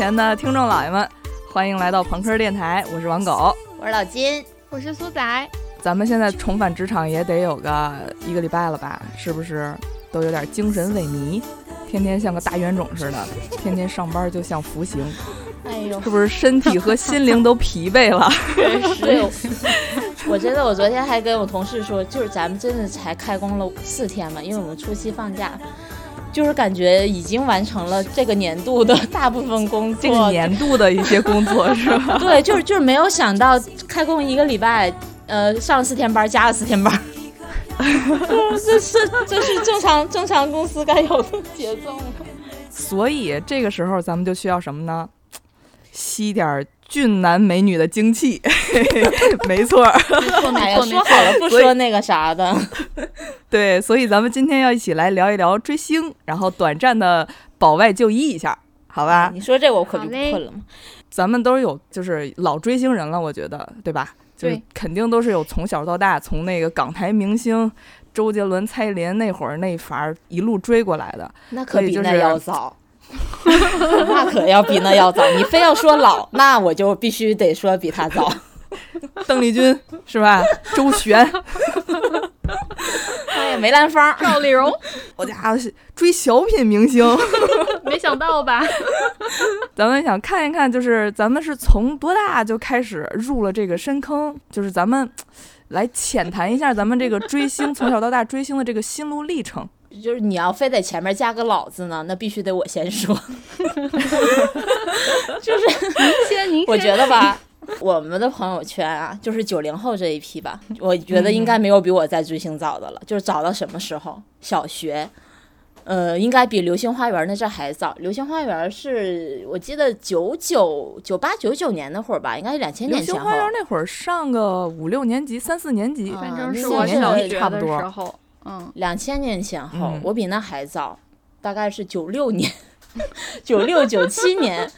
前的听众老爷们，欢迎来到朋克电台，我是王狗，我是老金，我是苏仔。咱们现在重返职场也得有个一个礼拜了吧？是不是都有点精神萎靡？天天像个大冤种似的，天天上班就像服刑。哎呦，是不是身体和心灵都疲惫了？对，我真的，我昨天还跟我同事说，就是咱们真的才开工了四天嘛，因为我们初七放假，就是感觉已经完成了这个年度的大部分工作，这个年度的一些工作是吧？对，就是就是没有想到开工一个礼拜，呃，上了四天班，加了四天班。这是这是正常正常公司该有的节奏吗？所以这个时候咱们就需要什么呢？吸点俊男美女的精气，没错。哎呀，说好了不说那个啥的。对，所以咱们今天要一起来聊一聊追星，然后短暂的保外就医一下，好吧？你说这我可就不困了吗？咱们都有就是老追星人了，我觉得，对吧？就肯定都是有从小到大，从那个港台明星周杰伦、蔡依林那会儿那法儿一路追过来的。那可比那要早，那可要比那要早。你非要说老，那我就必须得说比他早。邓丽君是吧？周璇，哎呀，梅兰芳、赵丽蓉，我家伙追小品明星，没想到吧？咱们想看一看，就是咱们是从多大就开始入了这个深坑？就是咱们来浅谈一下咱们这个追星从小到大追星的这个心路历程。就是你要非在前面加个老字呢，那必须得我先说。就是您先，您先。我觉得吧。我们的朋友圈啊，就是九零后这一批吧，我觉得应该没有比我在追星早的了。就是早到什么时候？小学，呃，应该比《流星花园》那阵还早。《流星花园》是我记得九九九八九九年那会儿吧，应该是两千年前后。流星花园那会儿上个五六年级、三四年级，反正是我小学差不多。嗯，两千年前后，我比那还早，大概是九六年。九六九七年，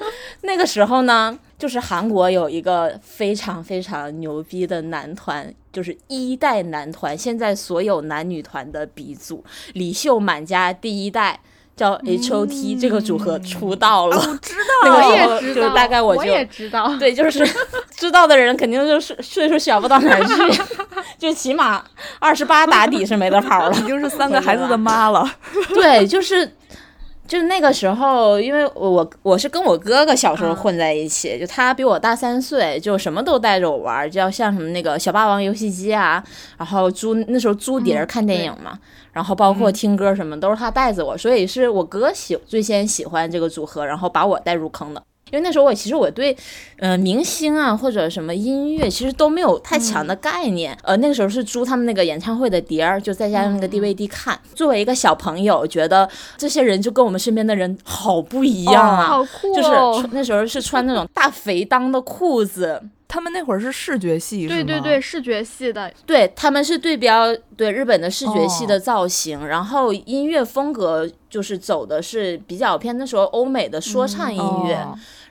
那个时候呢，就是韩国有一个非常非常牛逼的男团，就是一代男团，现在所有男女团的鼻祖，李秀满家第一代叫 H O T 这个组合出道了。我知道，我也知道，大概我就也知道，对，就是 知道的人肯定就是岁数小不到哪儿去，就起码二十八打底是没得跑了，已经是三个孩子的妈了。对，就是。就那个时候，因为我我是跟我哥哥小时候混在一起，就他比我大三岁，就什么都带着我玩，就像什么那个小霸王游戏机啊，然后租那时候租碟看电影嘛，然后包括听歌什么都是他带着我，所以是我哥喜最先喜欢这个组合，然后把我带入坑的。因为那时候我其实我对，呃，明星啊或者什么音乐其实都没有太强的概念。呃，那个时候是租他们那个演唱会的碟儿，就在家用那个 DVD 看。作为一个小朋友，觉得这些人就跟我们身边的人好不一样啊，好酷！哦就是那时候是穿那种大肥裆的裤子。他们那会儿是视觉系，对对对，视觉系的，对他们是对标对日本的视觉系的造型，然后音乐风格就是走的是比较偏那时候欧美的说唱音乐。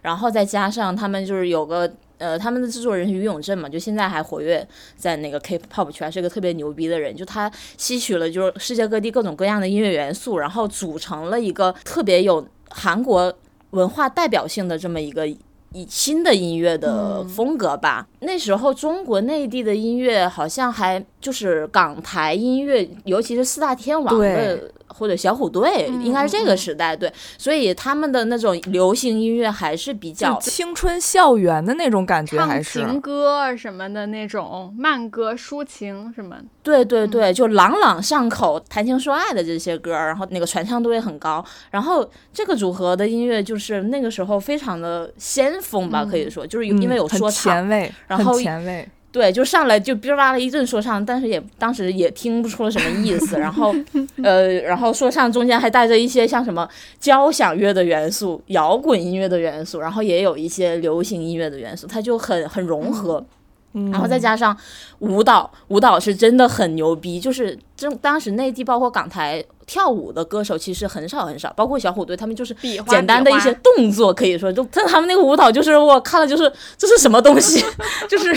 然后再加上他们就是有个呃，他们的制作人于永正嘛，就现在还活跃在那个 K-pop 圈，是个特别牛逼的人。就他吸取了就是世界各地各种各样的音乐元素，然后组成了一个特别有韩国文化代表性的这么一个以新的音乐的风格吧。那时候中国内地的音乐好像还就是港台音乐，尤其是四大天王的。或者小虎队应该是这个时代，对，所以他们的那种流行音乐还是比较青春校园的那种感觉，还是情歌什么的那种慢歌抒情什么。对对对，就朗朗上口、谈情说爱的这些歌，然后那个传唱度也很高。然后这个组合的音乐就是那个时候非常的先锋吧，可以说就是因为有说唱，前卫，然后前卫。对，就上来就哔啦啦一阵说唱，但是也当时也听不出了什么意思。然后，呃，然后说唱中间还带着一些像什么交响乐的元素、摇滚音乐的元素，然后也有一些流行音乐的元素，它就很很融合。然后再加上舞蹈，舞蹈是真的很牛逼，就是正当时内地包括港台。跳舞的歌手其实很少很少，包括小虎队，他们就是简单的一些动作，可以说就但他们那个舞蹈就是我看了就是这是什么东西，就是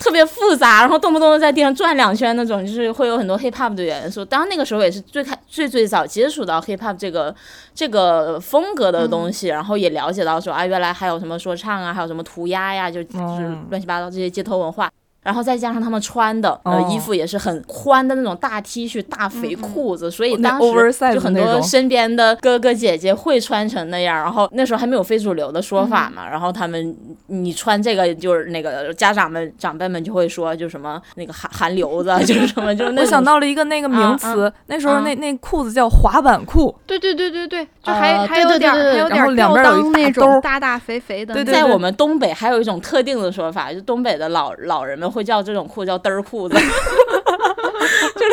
特别复杂，然后动不动在地上转两圈那种，就是会有很多 hip hop 的元素。当然那个时候也是最开最最早接触到 hip hop 这个这个风格的东西，然后也了解到说啊，原来还有什么说唱啊，还有什么涂鸦呀，就就是乱七八糟这些街头文化。然后再加上他们穿的呃衣服也是很宽的那种大 T 恤、大肥裤子，所以当时就很多身边的哥哥姐姐会穿成那样。然后那时候还没有非主流的说法嘛，然后他们你穿这个就是那个家长们长辈们就会说就什么那个韩韩流子，就是什么就是我想到了一个那个名词，那时候那那裤子叫滑板裤。对对对对对，就还还有点还有点吊裆那种大大肥肥的。对，在我们东北还有一种特定的说法，就东北的老老人们。会叫这种裤叫嘚儿裤子，就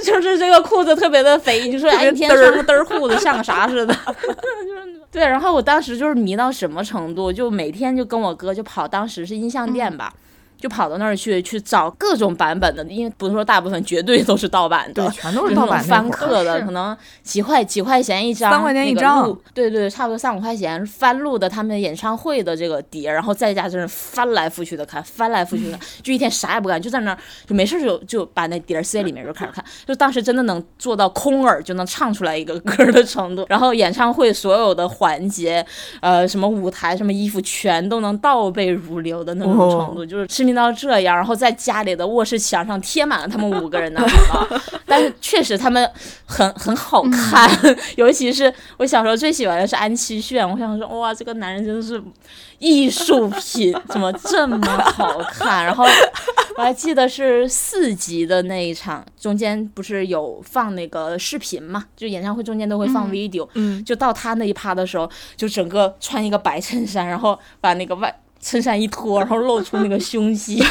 是 就是这个裤子特别的肥，就说哎一天穿个嘚儿裤子像个啥似的，就是对。然后我当时就是迷到什么程度，就每天就跟我哥就跑，当时是音像店吧。就跑到那儿去去找各种版本的，因为不是说大部分绝对都是盗版的，对，全都是盗版翻刻的，可能几块几块钱一张，三块钱一张，对对对，差不多三五块钱翻录的他们演唱会的这个碟，然后在家就是翻来覆去的看，翻来覆去的，就一天啥也不干，就在那儿就没事就就把那碟塞里面就开始看，就当时真的能做到空耳就能唱出来一个歌的程度，然后演唱会所有的环节，呃，什么舞台什么衣服全都能倒背如流的那种程度，就是痴迷。到这样，然后在家里的卧室墙上贴满了他们五个人的海报，但是确实他们很很好看，尤其是我小时候最喜欢的是安七炫，我想说哇，这个男人真的是艺术品，怎么这么好看？然后我还记得是四集的那一场，中间不是有放那个视频嘛？就演唱会中间都会放 video，嗯，就到他那一趴的时候，就整个穿一个白衬衫，然后把那个外。衬衫一脱，然后露出那个胸肌，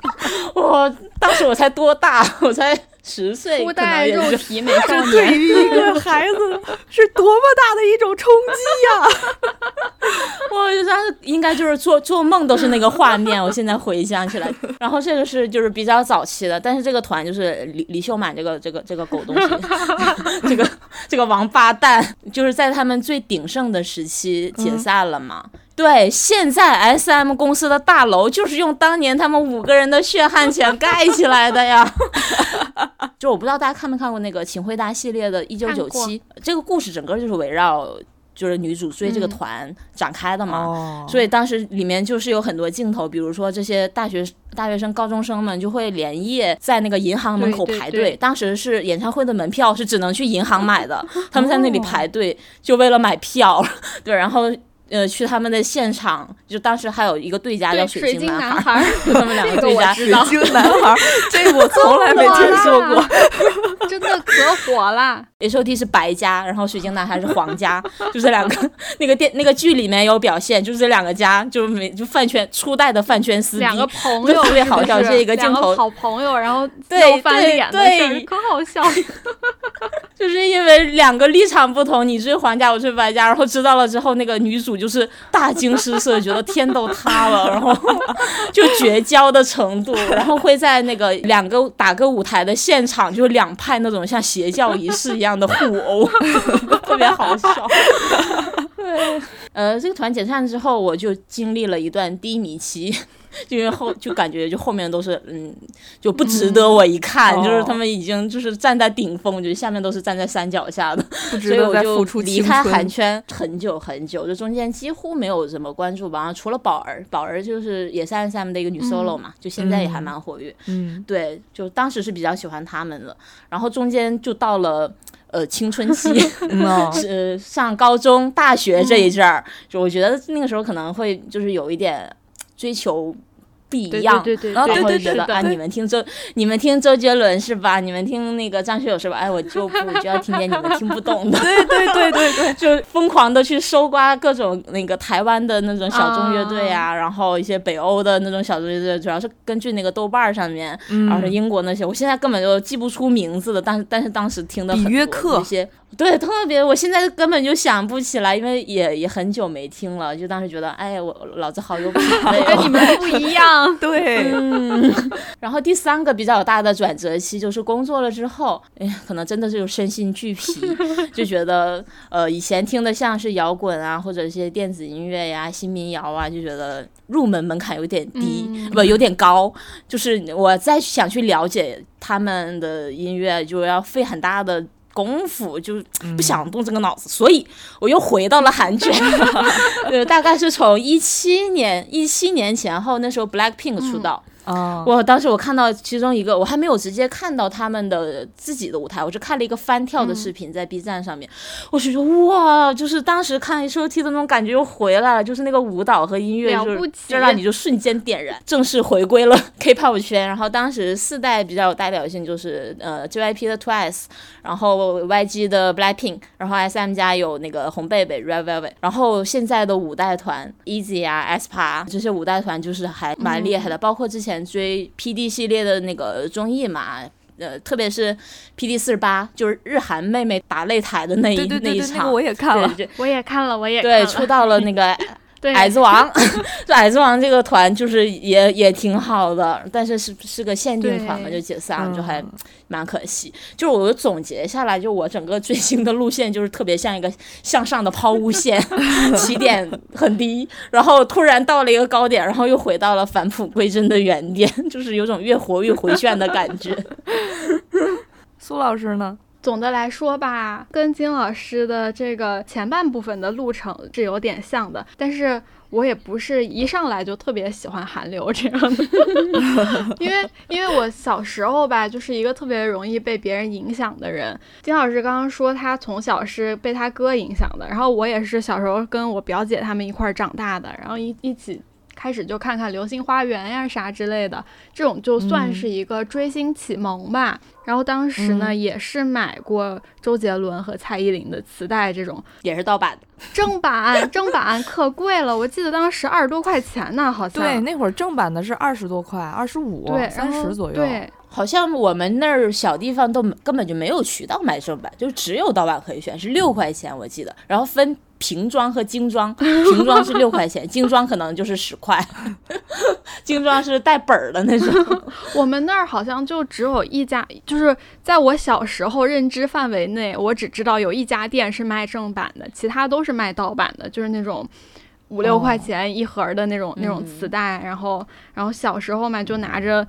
我当时我才多大？我才十岁，初代肉体美 少年，对于一个 孩子是多么大的一种冲击呀！我就当时应该就是做做梦都是那个画面，我现在回想起来。然后这个是就是比较早期的，但是这个团就是李李秀满这个这个这个狗东西，这个这个王八蛋，就是在他们最鼎盛的时期解散了嘛。对，现在 S M 公司的大楼就是用当年他们五个人的血汗钱 盖起来的呀。就我不知道大家看没看过那个《请回答》系列的《一九九七》，这个故事整个就是围绕就是女主追这个团展开的嘛。所以当时里面就是有很多镜头，比如说这些大学大学生、高中生们就会连夜在那个银行门口排队。当时是演唱会的门票是只能去银行买的，他们在那里排队就为了买票。对，然后。呃，去他们的现场，就当时还有一个对家叫水晶男孩，就他们两个对家。水晶男孩，这我从来没 听说过，真的可火了。H O T 是白家，然后水晶男孩是黄家，就这两个。那个电那个剧里面有表现，就是这两个家，就是没就饭圈初代的饭圈撕逼，两 个朋友特别好笑，这一个镜头好朋友，然后 对翻脸可好笑。就是因为两个立场不同，你追黄家，我追白家，然后知道了之后，那个女主。就是大惊失色，觉得天都塌了，然后就绝交的程度，然后会在那个两个打歌舞台的现场，就两派那种像邪教仪式一样的互殴，特别好笑。对，呃，这个团解散之后，我就经历了一段低迷期。因为后就感觉就后面都是嗯就不值得我一看，就是他们已经就是站在顶峰，就是下面都是站在山脚下的，所以我就离开韩圈很久很久，就中间几乎没有怎么关注吧。除了宝儿，宝儿就是也是 S M 的一个女 solo 嘛，就现在也还蛮活跃。嗯，对，就当时是比较喜欢他们的，然后中间就到了呃青春期，呃上高中、大学这一阵儿，就我觉得那个时候可能会就是有一点追求。不一样，然后会觉得啊，你们听周，你们听周杰伦是吧？你们听那个张学友是吧？哎，我就不就要听见你们听不懂的，对对对对对，就疯狂的去搜刮各种那个台湾的那种小众乐队啊，然后一些北欧的那种小众乐队，主要是根据那个豆瓣上面，然后是英国那些，我现在根本就记不出名字的，但是但是当时听的很多一些。对，特别，我现在根本就想不起来，因为也也很久没听了，就当时觉得，哎，我老子好有品味、跟你们不一样。对，嗯。然后第三个比较大的转折期就是工作了之后，哎，可能真的是有身心俱疲，就觉得，呃，以前听的像是摇滚啊，或者一些电子音乐呀、新民谣啊，就觉得入门门槛有点低，不，有点高，就是我再想去了解他们的音乐，就要费很大的。功夫就不想动这个脑子，所以我又回到了韩剧。对，大概是从一七年一七年前后，那时候 Black Pink 出道。啊！我当时我看到其中一个，我还没有直接看到他们的自己的舞台，我是看了一个翻跳的视频在 B 站上面，我是说哇，就是当时看 H O T 的那种感觉又回来了，就是那个舞蹈和音乐，就就让你就瞬间点燃，正式回归了 K-pop 圈。然后当时四代比较有代表性就是呃 J Y P 的 Twice，然后 Y G 的 Black Pink，然后 S M 家有那个红贝贝 Red Velvet，然后现在的五代团 Easy 啊 aespa 这些五代团就是还蛮厉害的，包括之前。追 P D 系列的那个综艺嘛，呃，特别是 P D 四十八，就是日韩妹妹打擂台的那一那一场，我也看了，我也看了，我也对出道了那个。矮子王，这矮子王这个团就是也也挺好的，但是是是个限定团嘛，就解散了，就还蛮可惜。就是我总结下来，就我整个追星的路线就是特别像一个向上的抛物线，起点很低，然后突然到了一个高点，然后又回到了返璞归真的原点，就是有种越活越回旋的感觉。苏老师呢？总的来说吧，跟金老师的这个前半部分的路程是有点像的，但是我也不是一上来就特别喜欢韩流这样的，因为因为我小时候吧，就是一个特别容易被别人影响的人。金老师刚刚说他从小是被他哥影响的，然后我也是小时候跟我表姐他们一块儿长大的，然后一一起。开始就看看《流星花园》呀啥之类的，这种就算是一个追星启蒙吧。然后当时呢，也是买过周杰伦和蔡依林的磁带，这种也是盗版的，正版正版可贵了，我记得当时二十多块钱呢，好像。对，那会儿正版的是二十多块，二十五、三十左右。对。好像我们那儿小地方都根本就没有渠道买正版，就只有盗版可以选，是六块钱我记得。然后分瓶装和精装，瓶装是六块钱，精装可能就是十块。精装是带本儿的那种。我们那儿好像就只有一家，就是在我小时候认知范围内，我只知道有一家店是卖正版的，其他都是卖盗版的，就是那种五六块钱一盒的那种那种磁带。然后，然后小时候嘛，就拿着。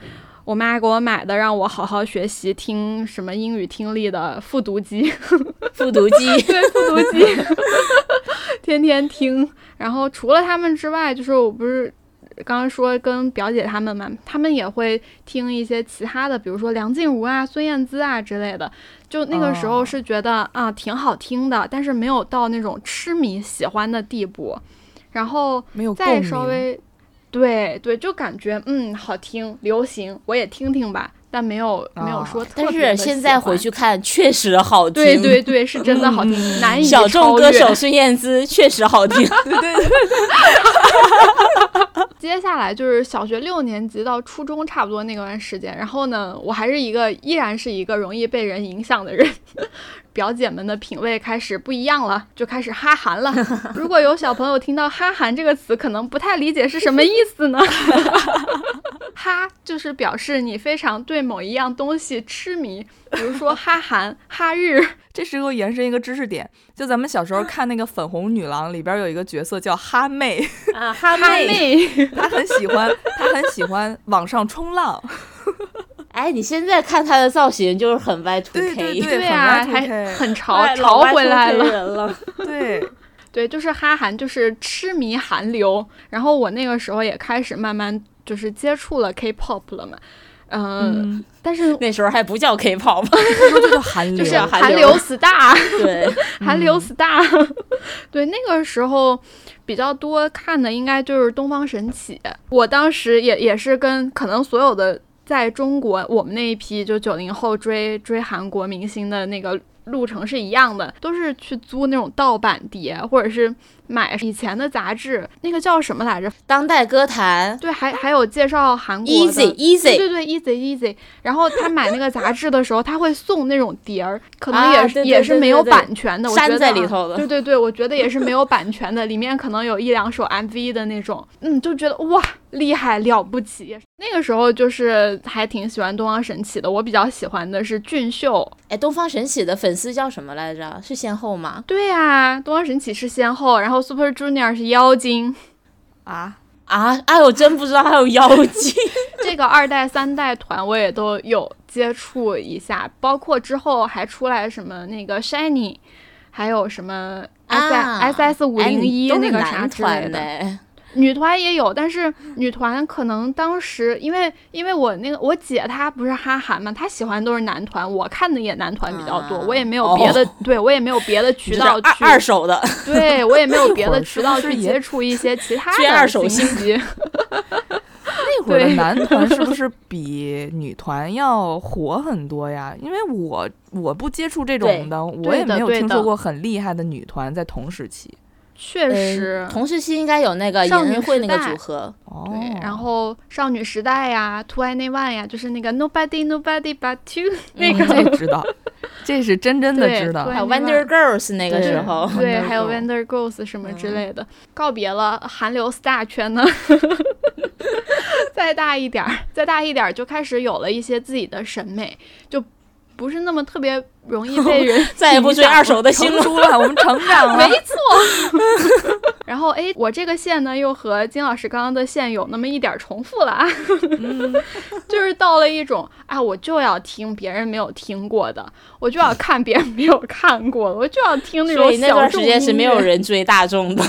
我妈给我买的，让我好好学习，听什么英语听力的复读机，复读机，对，复读机，天天听。然后除了他们之外，就是我不是刚刚说跟表姐他们嘛，他们也会听一些其他的，比如说梁静茹啊、孙燕姿啊之类的。就那个时候是觉得啊挺好听的，但是没有到那种痴迷喜欢的地步。然后再稍微。对对，就感觉嗯好听，流行我也听听吧，但没有没有说特别。但是现在回去看，确实好听。对对对，是真的好听，难以小众歌手孙燕姿确实好听。对对对。接下来就是小学六年级到初中差不多那段时间，然后呢，我还是一个依然是一个容易被人影响的人。表姐们的品味开始不一样了，就开始哈韩了。如果有小朋友听到“哈韩”这个词，可能不太理解是什么意思呢？哈就是表示你非常对某一样东西痴迷，比如说哈韩、哈日。这时候延伸一个知识点，就咱们小时候看那个《粉红女郎》里边有一个角色叫哈妹啊，哈妹，她很喜欢，她很喜欢网上冲浪。哎，你现在看她的造型就是很 Y two K，对 对啊，还很潮潮回来了。对对，就是哈韩，就是痴迷韩流。然后我那个时候也开始慢慢就是接触了 K-pop 了嘛，嗯，但是那时候还不叫 K-pop，就叫韩流，就是韩流 star，对，韩流 star。对，那个时候比较多看的应该就是东方神起。我当时也也是跟可能所有的。在中国，我们那一批就九零后追追韩国明星的那个路程是一样的，都是去租那种盗版碟，或者是买以前的杂志，那个叫什么来着？当代歌坛。对，还还有介绍韩国的。Easy Easy。对对对，Easy Easy。然后他买那个杂志的时候，他会送那种碟儿，可能也是也是没有版权的，我觉得在里头的。对对对，我觉得也是没有版权的，里面可能有一两首 MV 的那种。嗯，就觉得哇，厉害了不起。那个时候就是还挺喜欢东方神起的，我比较喜欢的是俊秀。哎，东方神起的粉丝叫什么来着？是先后吗？对呀，东方神起是先后，然后 Super Junior 是妖精。啊啊！哎，我真不知道还有妖精。这个二代、三代团我也都有接触一下，包括之后还出来什么那个 Shiny，还有什么 S S S 五零一那个啥之类的。女团也有，但是女团可能当时因为因为我那个我姐她不是哈韩嘛，她喜欢都是男团，我看的也男团比较多，我也没有别的，对我也没有别的渠道去二手的，对我也没有别的 渠道去接触一些其他的二手信息。那会儿的男团是不是比女团要火很多呀？因为我我不接触这种的，我也没有听说过很厉害的女团在同时期。确实，同时期应该有那个少女会那个组合，对，然后少女时代呀，Two and One 呀，就是那个 Nobody Nobody But You 那个，知道，这是真真的知道。还有 Wonder Girls 那个时候，对，还有 Wonder Girls 什么之类的，告别了韩流 star 圈呢。再大一点儿，再大一点儿，就开始有了一些自己的审美，就。不是那么特别容易被人 再也不追二手的新书了，我们成长了，没错。然后哎，我这个线呢，又和金老师刚刚的线有那么一点重复了啊，就是到了一种啊，我就要听别人没有听过的，我就要看别人没有看过的，我就要听那种小众。那段时间是没有人追大众的，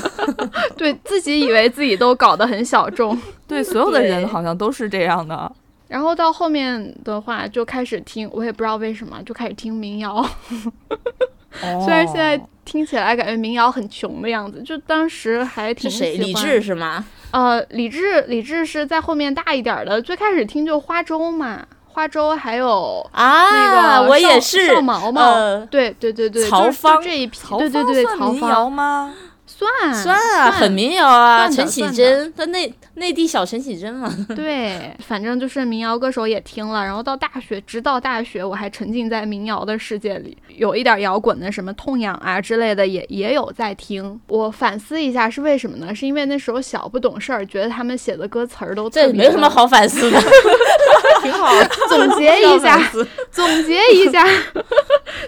对自己以为自己都搞得很小众，对所有的人好像都是这样的。然后到后面的话就开始听，我也不知道为什么就开始听民谣。虽然现在听起来感觉民谣很穷的样子，就当时还挺喜欢。李志是吗？呃，李志，李志是在后面大一点的。最开始听就花粥嘛，花粥还有啊，那个我也是少毛嘛，对对对对，曹芳这一批，对对对，曹芳吗？算算啊，很民谣啊，陈绮贞，他内内地小陈绮贞嘛。对，反正就是民谣歌手也听了，然后到大学，直到大学，我还沉浸在民谣的世界里，有一点摇滚的什么痛痒啊之类的，也也有在听。我反思一下是为什么呢？是因为那时候小不懂事儿，觉得他们写的歌词儿都这没什么好反思的，挺好。总结一下，总结一下，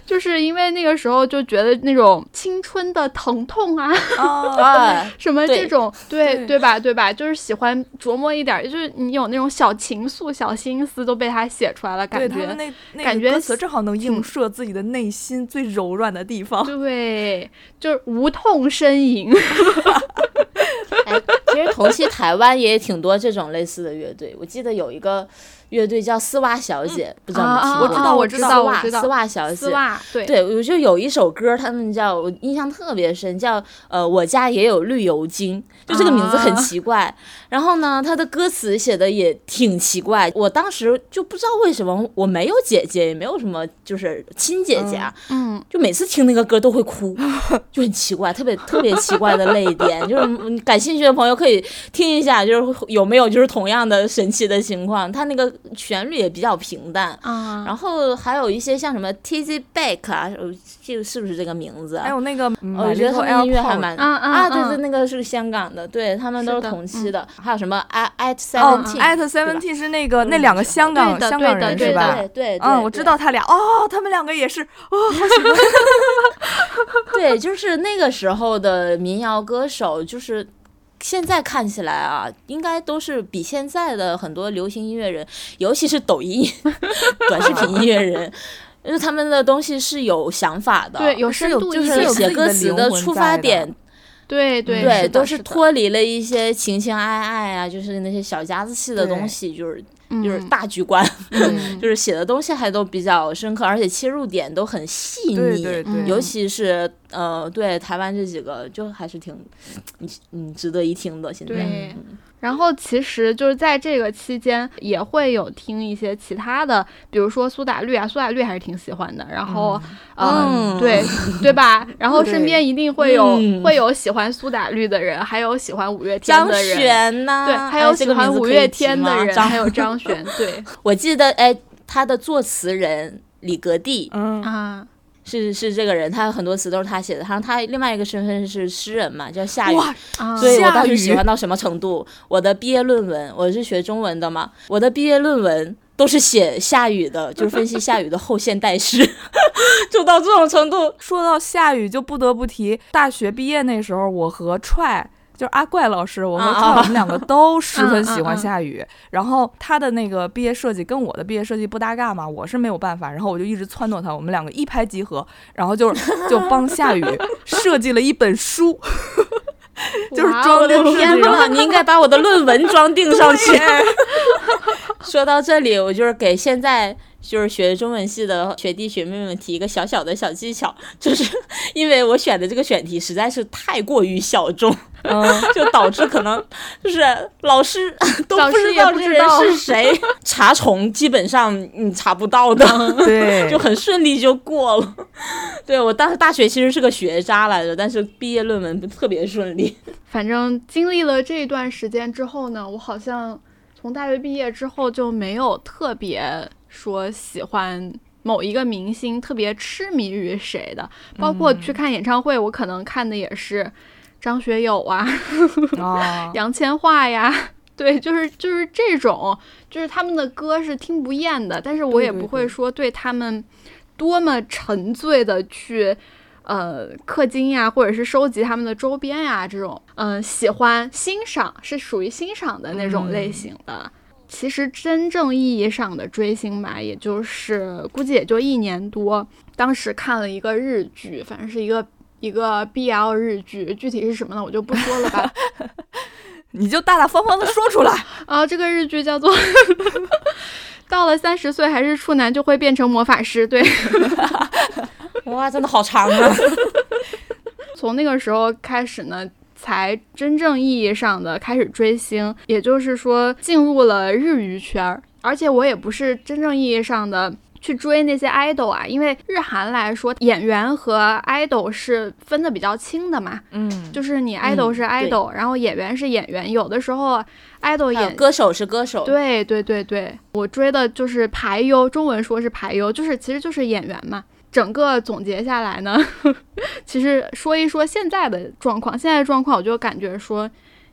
就是因为那个时候就觉得那种青春的疼痛啊。啊，什么这种对对吧对吧？就是喜欢琢磨一点，就是你有那种小情愫、小心思都被他写出来了，感觉那感觉歌词正好能映射自己的内心最柔软的地方。对，就是无痛呻吟。哎，其实同期台湾也挺多这种类似的乐队，我记得有一个。乐队叫丝袜小姐，不知道你听过？我知道，我知道，我知道。丝袜小姐，丝袜，对对，我就有一首歌，他们叫我印象特别深，叫呃，我家也有绿油精，就这个名字很奇怪。然后呢，他的歌词写的也挺奇怪，我当时就不知道为什么我没有姐姐，也没有什么就是亲姐姐，嗯，就每次听那个歌都会哭，就很奇怪，特别特别奇怪的泪点。就是感兴趣的朋友可以听一下，就是有没有就是同样的神奇的情况，他那个。旋律也比较平淡啊，然后还有一些像什么 Tizzy Back 啊，这个是不是这个名字？还有那个，我觉得他们音乐还蛮啊啊，对对，那个是香港的，对他们都是同期的。还有什么 At Seventeen，At Seventeen 是那个那两个香港香港人是吧？对对，嗯，我知道他俩哦，他们两个也是哦，好喜欢。对，就是那个时候的民谣歌手，就是。现在看起来啊，应该都是比现在的很多流行音乐人，尤其是抖音 短视频音乐人，因为他们的东西是有想法的，对，有深度，就是写歌词的出发点，对对对，都是脱离了一些情情爱爱啊，就是那些小家子气的东西，就是。就是大局观，就是写的东西还都比较深刻，而且切入点都很细腻，尤其是呃，对台湾这几个就还是挺，嗯嗯，值得一听的。现在，然后其实就是在这个期间也会有听一些其他的，比如说苏打绿啊，苏打绿还是挺喜欢的。然后，嗯，对 对吧？然后身边一定会有会有喜欢苏打绿的人，还有喜欢五月天的人。张悬呐，对，还有喜欢五月天的人，还有张悬。对，我记得，哎，他的作词人李格弟，嗯啊。是是这个人，他很多词都是他写的。然后他另外一个身份是诗人嘛，叫夏雨。所以我当时喜欢到什么程度？我的毕业论文，我是学中文的嘛，我的毕业论文都是写夏雨的，就是分析夏雨的后现代诗，就到这种程度。说到夏雨，就不得不提大学毕业那时候，我和踹。就是阿怪老师，我和我们两个都十分喜欢夏雨。然后他的那个毕业设计跟我的毕业设计不搭嘎嘛，我是没有办法。然后我就一直撺掇他，我们两个一拍即合，然后就 就帮夏雨设计了一本书，就是装订设计。然后你应该把我的论文装订上去。说到这里，我就是给现在。就是学中文系的学弟学妹们提一个小小的小技巧，就是因为我选的这个选题实在是太过于小众，嗯，就导致可能就是老师 都不知道这人是谁，查重基本上你查不到的，对，就很顺利就过了。对我当时大学其实是个学渣来着，但是毕业论文特别顺利。反正经历了这一段时间之后呢，我好像从大学毕业之后就没有特别。说喜欢某一个明星，特别痴迷于谁的，包括去看演唱会，我可能看的也是张学友啊，杨千嬅呀，对，就是就是这种，就是他们的歌是听不厌的，但是我也不会说对他们多么沉醉的去呃氪金呀，或者是收集他们的周边呀，这种嗯喜欢欣赏是属于欣赏的那种类型的。其实真正意义上的追星吧，也就是估计也就一年多。当时看了一个日剧，反正是一个一个 BL 日剧，具体是什么呢，我就不说了吧。你就大大方方的说出来 啊！这个日剧叫做 《到了三十岁还是处男就会变成魔法师》。对，哇，真的好长啊！从那个时候开始呢。才真正意义上的开始追星，也就是说进入了日娱圈儿。而且我也不是真正意义上的去追那些 idol 啊，因为日韩来说，演员和 idol 是分的比较清的嘛。嗯，就是你 idol 是 idol，然后演员是演员。有的时候 idol 演歌手是歌手。对对对对，我追的就是排优，中文说是排优，就是其实就是演员嘛。整个总结下来呢，其实说一说现在的状况。现在的状况，我就感觉说，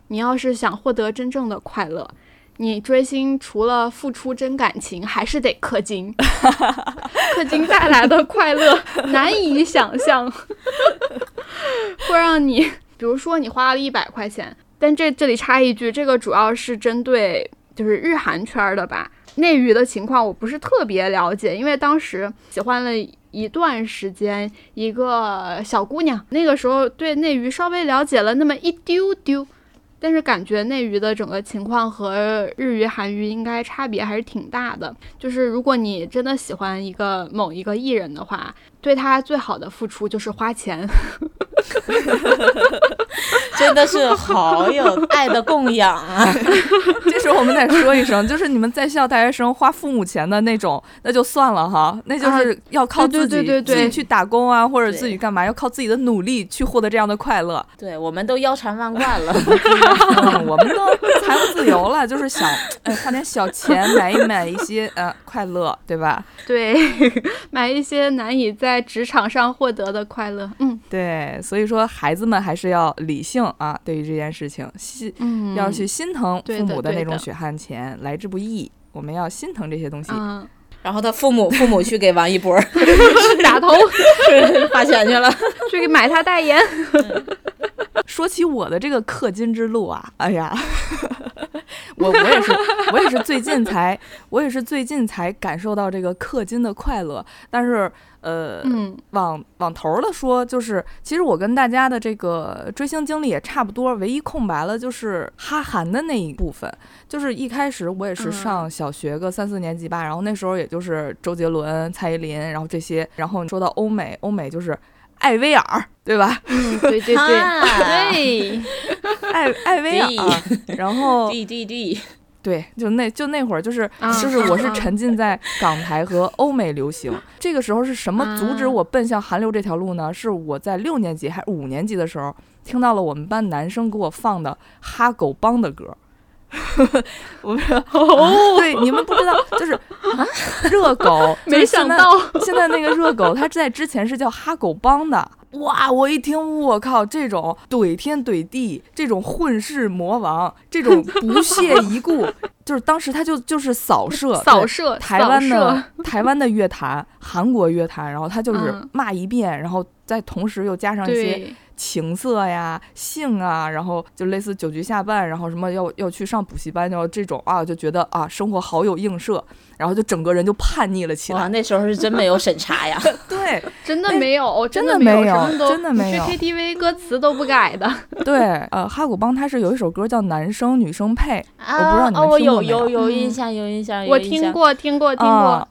你要是想获得真正的快乐，你追星除了付出真感情，还是得氪金。氪金带来的快乐 难以想象，会让你，比如说你花了一百块钱，但这这里插一句，这个主要是针对就是日韩圈的吧。内娱的情况我不是特别了解，因为当时喜欢了。一段时间，一个小姑娘，那个时候对内娱稍微了解了那么一丢丢，但是感觉内娱的整个情况和日娱、韩娱应该差别还是挺大的。就是如果你真的喜欢一个某一个艺人的话，对他最好的付出就是花钱。真的是好有爱的供养啊！这时候我们得说一声，就是你们在校大学生花父母钱的那种，那就算了哈，那就是要靠自己自己去打工啊，或者自己干嘛，要靠自己的努力去获得这样的快乐。对，我们都腰缠万贯了，我们都财务自由了，就是想 哎花点小钱买一买一些呃快乐，对吧？对，买一些难以在职场上获得的快乐。嗯，对，所以说孩子们还是要理性。啊，对于这件事情，心要去心疼父母的那种血汗钱来之不易，我们要心疼这些东西。然后他父母父母去给王一博打头 花钱去了，去给买他代言。说起我的这个氪金之路啊，哎呀，我我也是我也是最近才我也是最近才感受到这个氪金的快乐，但是。呃，往往头的说，就是其实我跟大家的这个追星经历也差不多，唯一空白了就是哈韩的那一部分。就是一开始我也是上小学个三四年级吧，然后那时候也就是周杰伦、蔡依林，然后这些。然后说到欧美，欧美就是艾薇儿，对吧？嗯，对对对对。艾艾薇儿，然后对对对 对，就那就那会儿，就是啊就是我是啊沉浸在港台和欧美流行。这个时候是什么阻止啊我奔向韩流这条路呢？是我在六年级还是五年级的时候，听到了我们班男生给我放的哈狗帮的歌。我不知道，对你们不知道，就是啊热狗，没想到。现在那个热狗，它在之前是叫哈狗帮的。哇！我一听，我靠，这种怼天怼地，这种混世魔王，这种不屑一顾，就是当时他就就是扫射扫射。台湾的台湾的乐坛、韩国乐坛，然后他就是嗯。骂一遍，然后再同时又加上一些对，情色呀、性啊，然后就类似酒局下饭，然后什么要要去上补习班，要这种啊，就觉得啊生活好有映射，然后就整个人就叛逆了起哇，来。那时候是真没有审查呀。对 真的哎没有，真的没有真的没有去 KTV 歌词都不改的。对，呃，哈古邦他是有一首歌叫《男生女生配》，啊，我不知道你们哦，有听过没有有有有印象，有印象，有我印象。听过，听过，听啊过。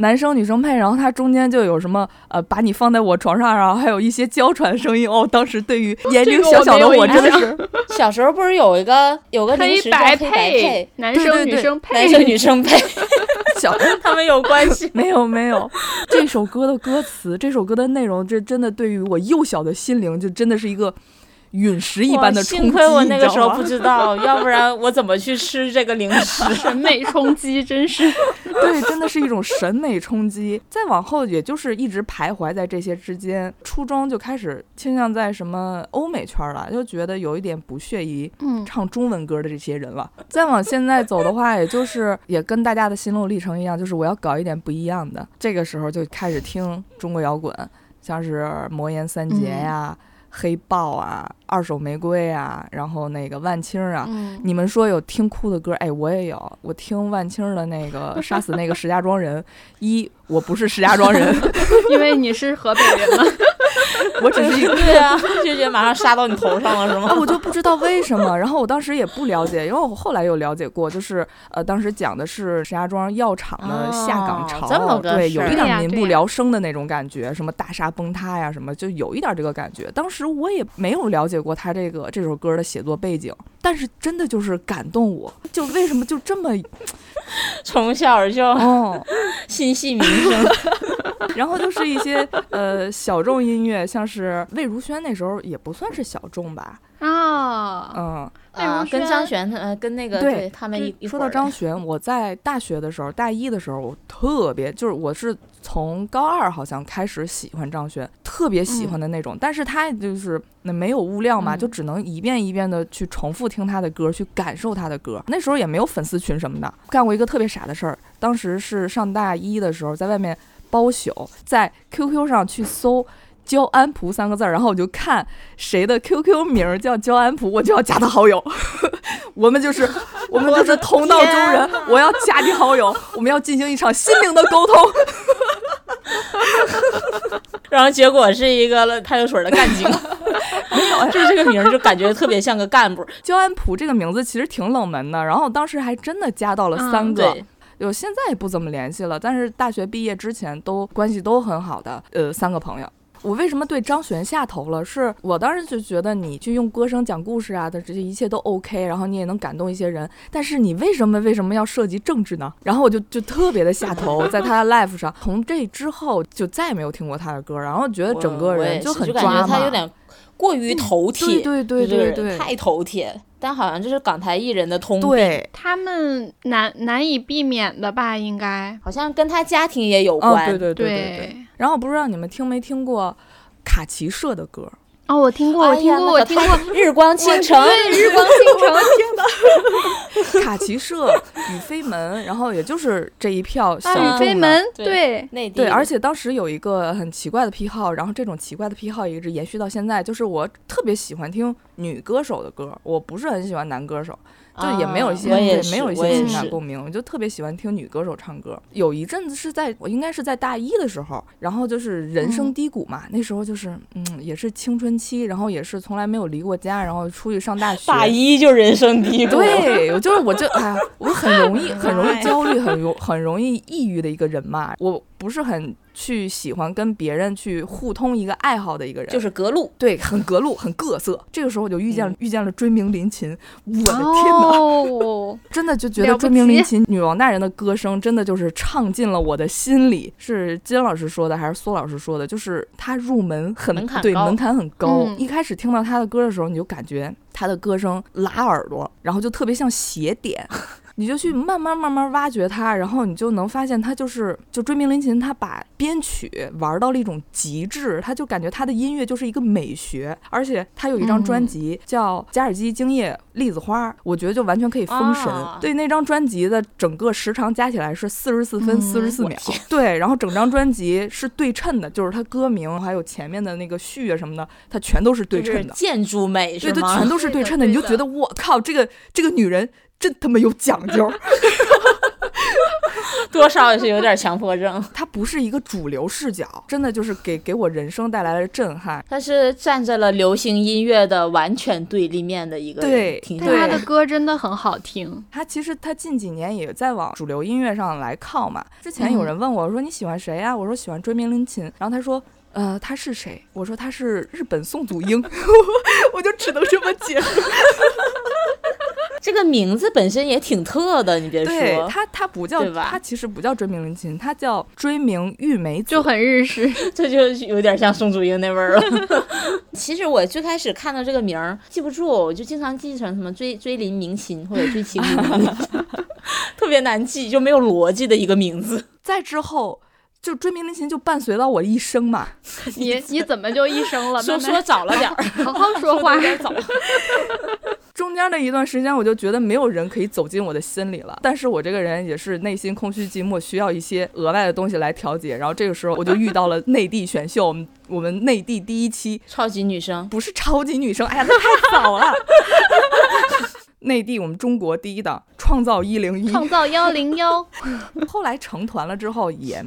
男生女生配，然后它中间就有什么呃，把你放在我床上，然后还有一些娇喘声音。哦。当时对于 年龄小小的我，真的是。小时候不是有一个有个零黑食叫白黑白配，男生女生配，男生女生配，小他们有关系。没有没有，这首歌的歌词，这首歌的内容，这真的对于我幼小的心灵，就真的是一个陨石一般的哇冲击。幸亏我那个时候不知道，要不然我怎么去吃这个零食？审美冲击，真是。对，真的是一种审美冲击。再往后，也就是一直徘徊在这些之间。初中就开始倾向在什么欧美圈了，就觉得有一点不屑于嗯唱中文歌的这些人了。再往现在走的话，也就是也跟大家的心路历程一样，就是我要搞一点不一样的。这个时候就开始听中国摇滚，像是魔岩三杰呀、黑豹啊、二手玫瑰啊，然后那个万青啊。嗯，你们说有听哭的歌，哎，我也有。我听万青的那个 《杀死那个石家庄人》，一我不是石家庄人，因为你是河北人嘛。我只是一个对啊，就觉得马上杀到你头上了，是啊，吗？我就不知道为什么。然后我当时也不了解，因为我后来有了解过，就是呃，当时讲的是石家庄药厂的下岗潮，哦这么对，有一点民不聊生的那种感觉，什么大厦崩塌呀，什么就有一点这个感觉。当时我也没有了解过他这个这首歌的写作背景，但是真的就是感动我，就为什么就这么 从小就哦。心系民生，然后就是一些呃小众音乐，像是魏如萱那时候也不算是小众吧，啊，嗯。啊，跟张悬他呃跟那个他们一一说到张 悬，我在大学的时候，大一的时候，我特别就是我是从高二好像开始喜欢张悬，特别喜欢的那种。但是他就是那没有物料嘛，嗯就只能一遍一遍的去重复听他的歌，去感受他的歌。那时候也没有粉丝群什么的，干过一个特别傻的事儿。当时是上大一的时候，在外面包宿，在 QQ 上去搜。焦安普三个字儿，然后我就看谁的 QQ 名儿叫焦安普，我就要加他好友。我们就是我们就是同道中人，我要加你好友，我们要进行一场心灵的沟通。然后结果是一个派出所的干警，没有，就是这个名儿就感觉特别像个干部。焦安普这个名字其实挺冷门的，然后当时还真的加到了三个。对，有现在也不怎么联系了，但是大学毕业之前都关系都很好的，呃，三个朋友。我为什么对张悬下头了？是我当时就觉得你去用歌声讲故事啊的这些一切都 OK，然后你也能感动一些人，但是你为什么为什么要涉及政治呢？然后我就就特别的下头，在他的 live 上，从这之后就再也没有听过他的歌，然后觉得整个人就很抓马，觉他有点过于头铁，对对对对对太头铁。但好像这是港台艺人的通病，对，他们难难以避免的吧？应该好像跟他家庭也有哦，关。对对对对对。然后不知道你们听没听过卡奇社的歌？哦，我听过，我听过，我听过。日光倾城，对，日光倾城，听的 卡奇社、宇飞门，然后也就是这一票小啊，众的。雨飞门，对对，内地对，而且当时有一个很奇怪的癖好，然后这种奇怪的癖好也一直延续到现在，就是我特别喜欢听女歌手的歌，我不是很喜欢男歌手，就也没有一些、也没有一些情感共鸣，我就特别喜欢听女歌手唱歌。有一阵子是在我应该是在大一的时候，然后就是人生嗯低谷嘛，那时候就是嗯也是青春期，然后也是从来没有离过家，然后出去上大学，大一就人生低谷，对，我就是我就哎呀，我很容易 很容易哎焦虑，很容很容易抑郁的一个人嘛。我不是很去喜欢跟别人去互通一个爱好的一个人，就是格路，对，很格路，很各色。这个时候我就遇见了、嗯遇见了追名林琴，我的天哪！哦，真的就觉得追名林琴女王大人的歌声真的就是唱进了我的心里。是金老师说的还是苏老师说的？就是他入门很对，门槛高门槛很高。嗯一开始听到他的歌的时候，你就感觉他的歌声拉耳朵，然后就特别像鞋点。你就去慢慢慢慢挖掘它，然后你就能发现，它就是就追名林琴，他把编曲玩到了一种极致，他就感觉他的音乐就是一个美学，而且他有一张专辑叫《加尔基精液栗子花》，我觉得就完全可以封神。啊对，那张专辑的整个时长加起来是四十四分嗯四十四秒，对，然后整张专辑是对称的，就是它歌名还有前面的那个序啊什么的，它全都是对称的。建筑美对，它？全都是对称的，你就觉得我靠，这个这个女人真他妈有讲究。多少也是有点强迫症。它不是一个主流视角，真的就是给给我人生带来了震撼。他是站在了流行音乐的完全对立面的一个，对但他的歌真的很好听。他其实他近几年也在往主流音乐上来靠嘛。之前有人问我说你喜欢谁呀、我说喜欢追名林琴，然后他说。呃，他是谁？我说他是日本宋祖英，我就只能这么解释。这个名字本身也挺特的，你别说，对他，他不叫对吧他其实不叫追名林琴，他叫追名玉梅子。就很日式，这就有点像宋祖英那味儿了。其实我最开始看到这个名儿记不住，我就经常记成什么追追林明琴或者追秦明明，特别难记，就没有逻辑的一个名字。再之后，就追名林琴就伴随到我一生嘛。你你怎么就一生了？说说早了点儿，好好说话。中间的一段时间，我就觉得没有人可以走进我的心里了。但是我这个人也是内心空虚寂寞，需要一些额外的东西来调节。然后这个时候，我就遇到了内地选秀，我们我们内地第一期超级女生。不是超级女生，哎呀，那太早了。内地我们中国第一档《创造一零一》，创造幺零幺，后来成团了之后也。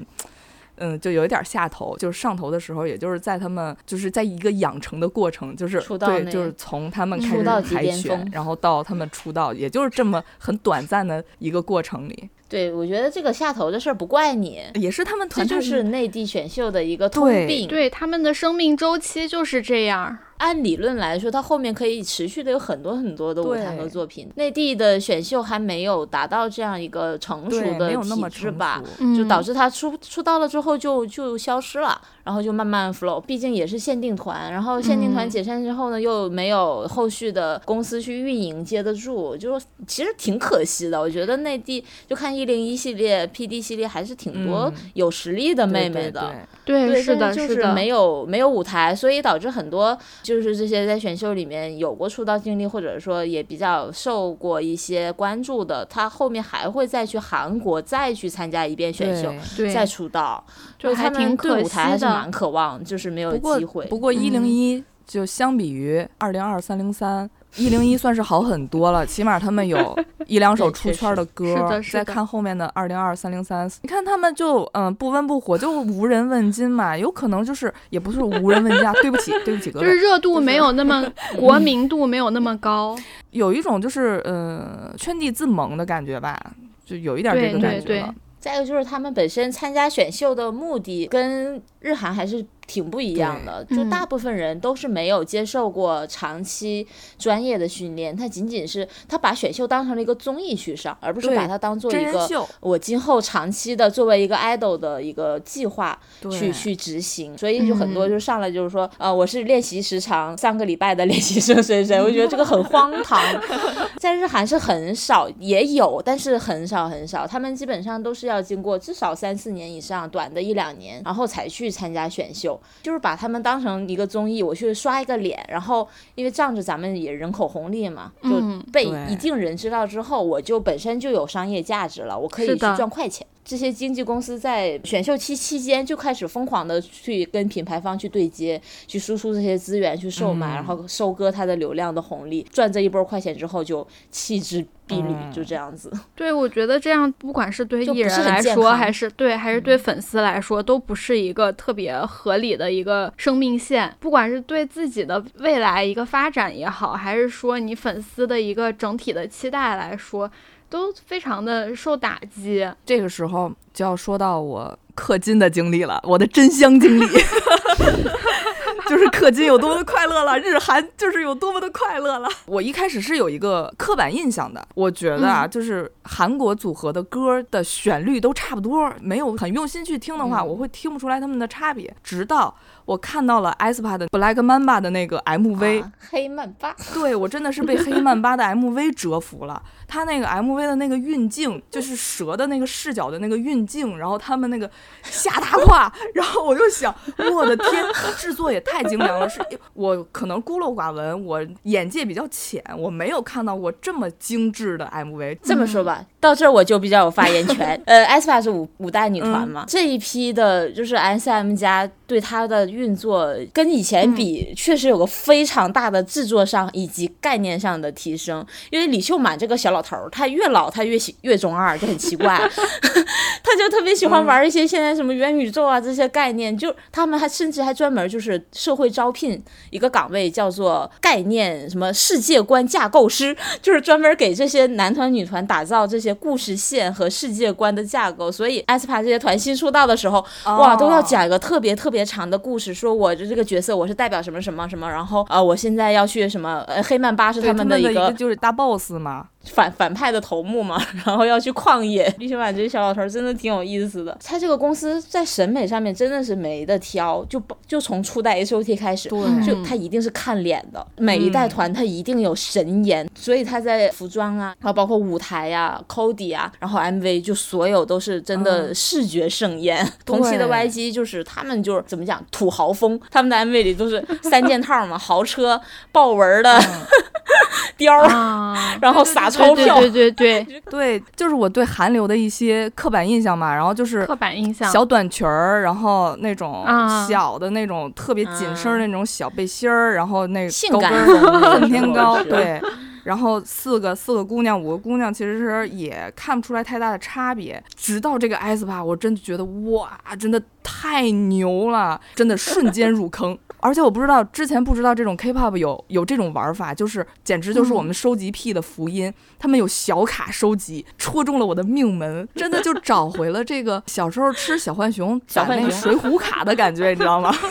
嗯，就有一点下头，就是上头的时候，也就是在他们就是在一个养成的过程，就是对，出道那就是从他们开始出道即海选然后到他们出道，也就是这么很短暂的一个过程里，对，我觉得这个下头的事儿不怪你，也是他们这团队就是内地选秀的一个通对病。对他们的生命周期就是这样。按理论来说，他后面可以持续的有很多很多的舞台和作品。内地的选秀还没有达到这样一个成熟的没有那么体制吧，就导致他出出道了之后就就消失了，然后就慢慢 flow。毕竟也是限定团，然后限定团嗯解散之后呢，又没有后续的公司去运营接得住，就其实挺可惜的。我觉得内地就看一零一系列、PD 系列还是挺多嗯有实力的妹妹的。对对，是的，就是的，没有没有舞台，所以导致很多就是这些在选秀里面有过出道经历，或者说也比较受过一些关注的，他后面还会再去韩国再去参加一遍选秀，对，再出道，就他们还挺可对舞台还是蛮渴望，就是没有机会。不过一零一就相比于二零二三零三。一零一算是好很多了，起码他们有 一两首出圈的歌。是的是的再看后面的二零二三零三，你看他们就嗯不温不火，就无人问津嘛。有可能就是也不是无人问津啊，对不起对不起各位，就是热度没有那么国民度没有那么高。有一种就是呃圈地自萌的感觉吧，就有一点这对个感觉对对了。再一个就是他们本身参加选秀的目的跟日韩还是挺不一样的，就大部分人都是没有接受过长期专业的训练，他仅仅是他把选秀当成了一个综艺去上，而不是把它当做一个我今后长期的作为一个 idol 的一个计划对。去去执行，所以就很多嗯。就上来就是说，呃，我是练习时长三个礼拜的练习生谁谁，我觉得这个很荒唐 在日韩是很少，也有，但是很少很少，他们基本上都是要经过至少三四年以上，短的一两年，然后才去参加选秀，就是把他们当成一个综艺，我去刷一个脸，然后因为仗着咱们也人口红利嘛，就嗯被一定人知道之后，我就本身就有商业价值了，我可以去赚快钱。这些经纪公司在选秀期期间就开始疯狂的去跟品牌方去对接，去输出这些资源去售卖，嗯然后收割它的流量的红利，赚这一波快钱之后就弃之就这样子。对，我觉得这样不管是对艺人来说，还是对还是对粉丝来说，都不是一个特别合理的一个生命线。不管是对自己的未来一个发展也好，还是说你粉丝的一个整体的期待来说。都非常的受打击。这个时候就要说到我氪金的经历了，我的真香经历。就是氪金有多么的快乐了，日韩就是有多么的快乐了。我一开始是有一个刻板印象的，我觉得啊，就是韩国组合的歌的旋律都差不多，没有很用心去听的话，我会听不出来他们的差别。直到我看到了 aespa 的 Black Mamba 的那个 MV，黑曼巴，对我真的是被黑曼巴的 MV 折服了。他那个 MV 的那个运镜，就是蛇的那个视角的那个运镜，然后他们那个下大胯，然后我就想，我的天，制作也太精良了。是 我可能孤陋寡闻，我眼界比较浅，我没有看到过这么精致的 MV。这么说吧，到这儿我就比较有发言权。呃，aespa 是五五代女团嘛，这一批的就是 SM 家对它的运作跟以前比，确实有个非常大的制作上以及概念上的提升。因为李秀满这个小老。头儿，他越老他越喜越中二，就很奇怪，他就特别喜欢玩一些现在什么元宇宙啊这些概念，就他们还甚至还专门就是社会招聘一个岗位叫做概念什么世界观架构师，就是专门给这些男团女团打造这些故事线和世界观的架构。所以 aespa 这些团新出道的时候，哇，都要讲一个特别特别长的故事，说我的这个角色我是代表什么什么什么，然后呃，我现在要去什么呃黑曼巴是他们的一个就是大 boss 嘛。反反派的头目嘛，然后要去旷野。李雪满这小老头真的挺有意思的。他这个公司在审美上面真的是没得挑，就就从初代 H O T 开始，就他一定是看脸的。每一代团他一定有神颜，所以他在服装啊，然后包括舞台呀、Cody 啊，然后 M V 就所有都是真的视觉盛宴。同期的 Y G 就是他们就是怎么讲土豪风，他们的 M V 里都是三件套嘛，豪车、豹纹的貂，然后撒。钞票，对对对对。对，就是我对韩流的一些刻板印象嘛，然后就是刻板印象，小短裙儿，然后那种小的那种特别紧身那种小背心儿，然后那高跟很偏高，对，然后四个四个姑娘，五个姑娘，其实是也看不出来太大的差别，直到这个 aespa，我真的觉得哇，真的太牛了，真的瞬间入坑。而且我不知道，之前不知道这种 K-pop 有有这种玩法，就是简直就是我们收集癖的福音。他们有小卡收集，戳中了我的命门，真的就找回了这个小时候吃小浣熊攒那水浒卡的感觉，你知道吗？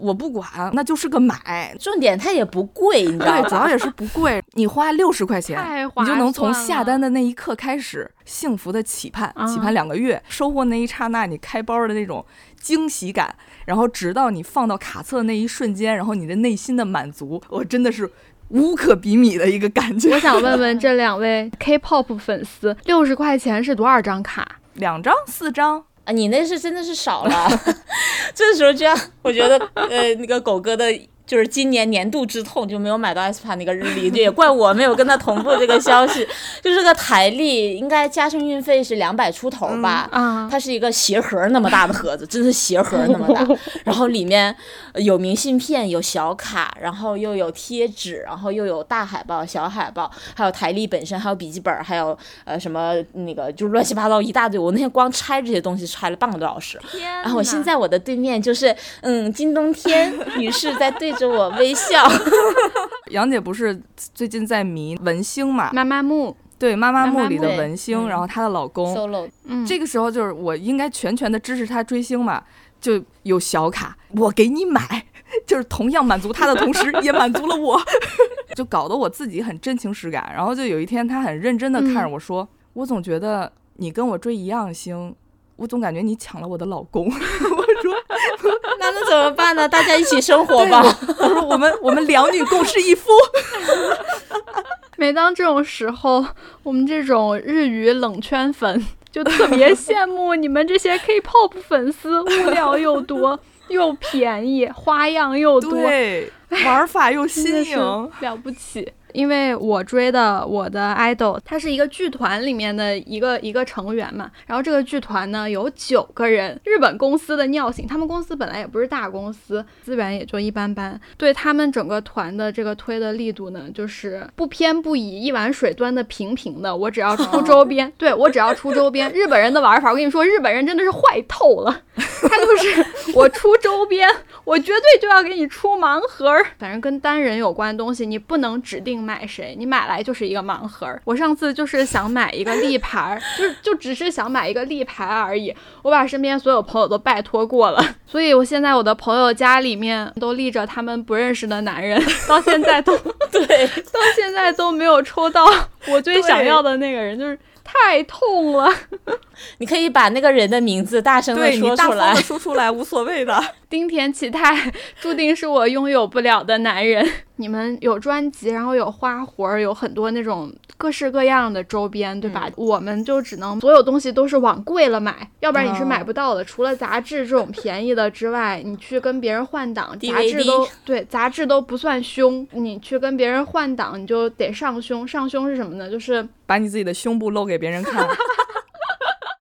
我不管，那就是个买。重点它也不贵，你知道吗？对，主要也是不贵。你花六十块钱，你就能从下单的那一刻开始幸福的期盼，期盼两个月，收获那一刹那你开包的那种惊喜感，然后直到你放到卡册的那一瞬间，然后你的内心的满足，我真的是无可比拟的一个感觉。我想问问这两位 K-pop 粉丝，六十块钱是多少张卡？两张、四张？啊，你那是真的是少了，这时候这样，我觉得，呃，那个狗哥的。就是今年年度之痛就没有买到 aespa 那个日历，这也怪我没有跟他同步这个消息。就是个台历，应该加上运费是两百出头吧？啊，它是一个鞋盒那么大的盒子，真是鞋盒那么大。然后里面有明信片，有小卡，然后又有贴纸，然后又有大海报、小海报，还有台历本身，还有笔记本，还有呃什么那个就乱七八糟一大堆。我那天光拆这些东西拆了半个多小时。然后我现在我的对面就是嗯金冬天女士在对。着我微笑，杨姐不是最近在迷文星嘛？妈妈木。对妈妈木里的文星，然后她的老公。Solo，这个时候就是我应该全权的支持她追星嘛，就有小卡，我给你买，就是同样满足她的同时，也满足了我，就搞得我自己很真情实感。然后就有一天，她很认真的看着我说：“我总觉得你跟我追一样星。”我总感觉你抢了我的老公，我说 那能怎么办呢？大家一起生活吧。我说我们我们两女共侍一夫。每当这种时候，我们这种日语冷圈粉就特别羡慕你们这些 K-pop 粉丝，物料又多又便宜，花样又多，玩法又新颖，了不起。因为我追的我的 idol，他是一个剧团里面的一个一个成员嘛，然后这个剧团呢有九个人，日本公司的尿性，他们公司本来也不是大公司，资源也就一般般，对他们整个团的这个推的力度呢，就是不偏不倚，一碗水端的平平的，我只要出周边，对我只要出周边，日本人的玩法，我跟你说，日本人真的是坏透了，他就是我出周边，我绝对就要给你出盲盒，反正跟单人有关的东西，你不能指定。买谁，你买来就是一个盲盒。我上次就是想买一个立牌，就是就只是想买一个立牌而已。我把身边所有朋友都拜托过了，所以我现在我的朋友家里面都立着他们不认识的男人，到现在都对，到现在都没有抽到我最想要的那个人，就是太痛了。你可以把那个人的名字大声的说出来大方的。说出来无所谓的。丁田启泰 注定是我拥有不了的男人。你们有专辑，然后有花活儿，有很多那种各式各样的周边，对吧？我们就只能所有东西都是往贵了买，要不然你是买不到的。除了杂志这种便宜的之外，你去跟别人换档，杂志都对，杂志都不算凶。你去跟别人换档，你就得上胸。上胸是什么呢？就是把你自己的胸部露给别人看，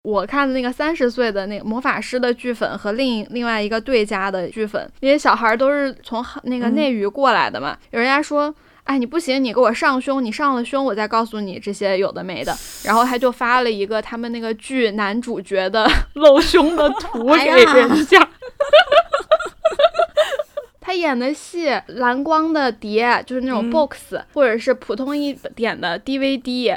我看的那个三十岁的那个魔法师的剧粉和另另外一个对家的剧粉，那些小孩都是从那个嗯内娱过来的嘛。有人家说，哎，你不行，你给我上胸，你上了胸，我再告诉你这些有的没的。然后他就发了一个他们那个剧男主角的 露胸的图给人家。他演的戏，蓝光的碟就是那种嗯 box，、或者是普通一点的 DVD，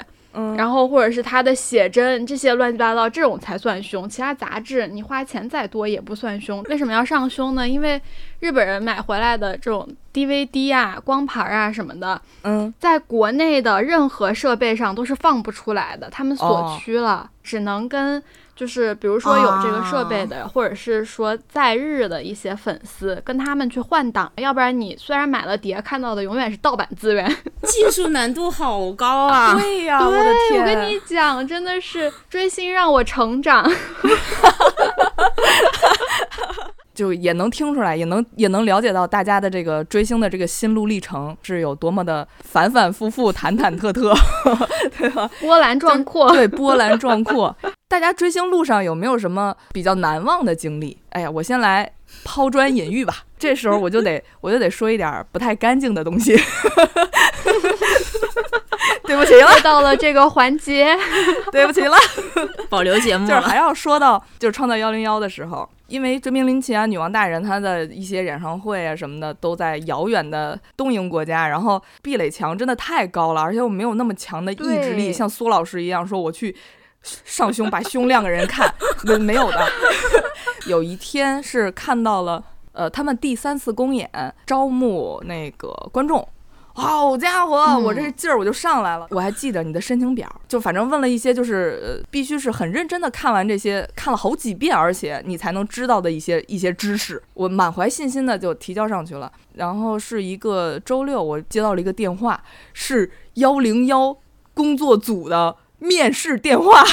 然后或者是他的写真这些乱七八糟这种才算凶，其他杂志你花钱再多也不算凶。为什么要上凶呢？因为日本人买回来的这种 DVD 啊、光盘啊什么的，嗯，在国内的任何设备上都是放不出来的，他们锁哦区了，只能跟就是比如说有这个设备的，或者是说在日的一些粉丝跟他们去换档，要不然你虽然买了碟，看到的永远是盗版资源。技术难度好高啊！对呀，我的对，天，我跟你讲，真的是追星让我成长。就也能听出来，也能也能了解到大家的这个追星的这个心路历程是有多么的反反复复、忐忐忑忑，对吧？波澜壮阔。对，波澜壮阔。大家追星路上有没有什么比较难忘的经历？哎呀，我先来抛砖引玉吧。这时候我就得 我就得说一点儿不太干净的东西。对不起了，又到了这个环节，对不起了。保留节目。就是还要说到，就是创造幺零幺的时候，因为追名林奇啊、女王大人，她的一些演唱会啊什么的都在遥远的东瀛国家，然后壁垒墙真的太高了，而且我没有那么强的意志力，像苏老师一样说我去上胸把胸亮给人看，没没有的。有一天是看到了，呃，他们第三次公演招募那个观众。好家伙，嗯我这劲儿我就上来了。我还记得你的申请表，就反正问了一些，就是呃，必须是很认真的看完这些，看了好几遍，而且你才能知道的一些一些知识。我满怀信心的就提交上去了。然后是一个周六，我接到了一个电话，是幺零幺工作组的面试电话。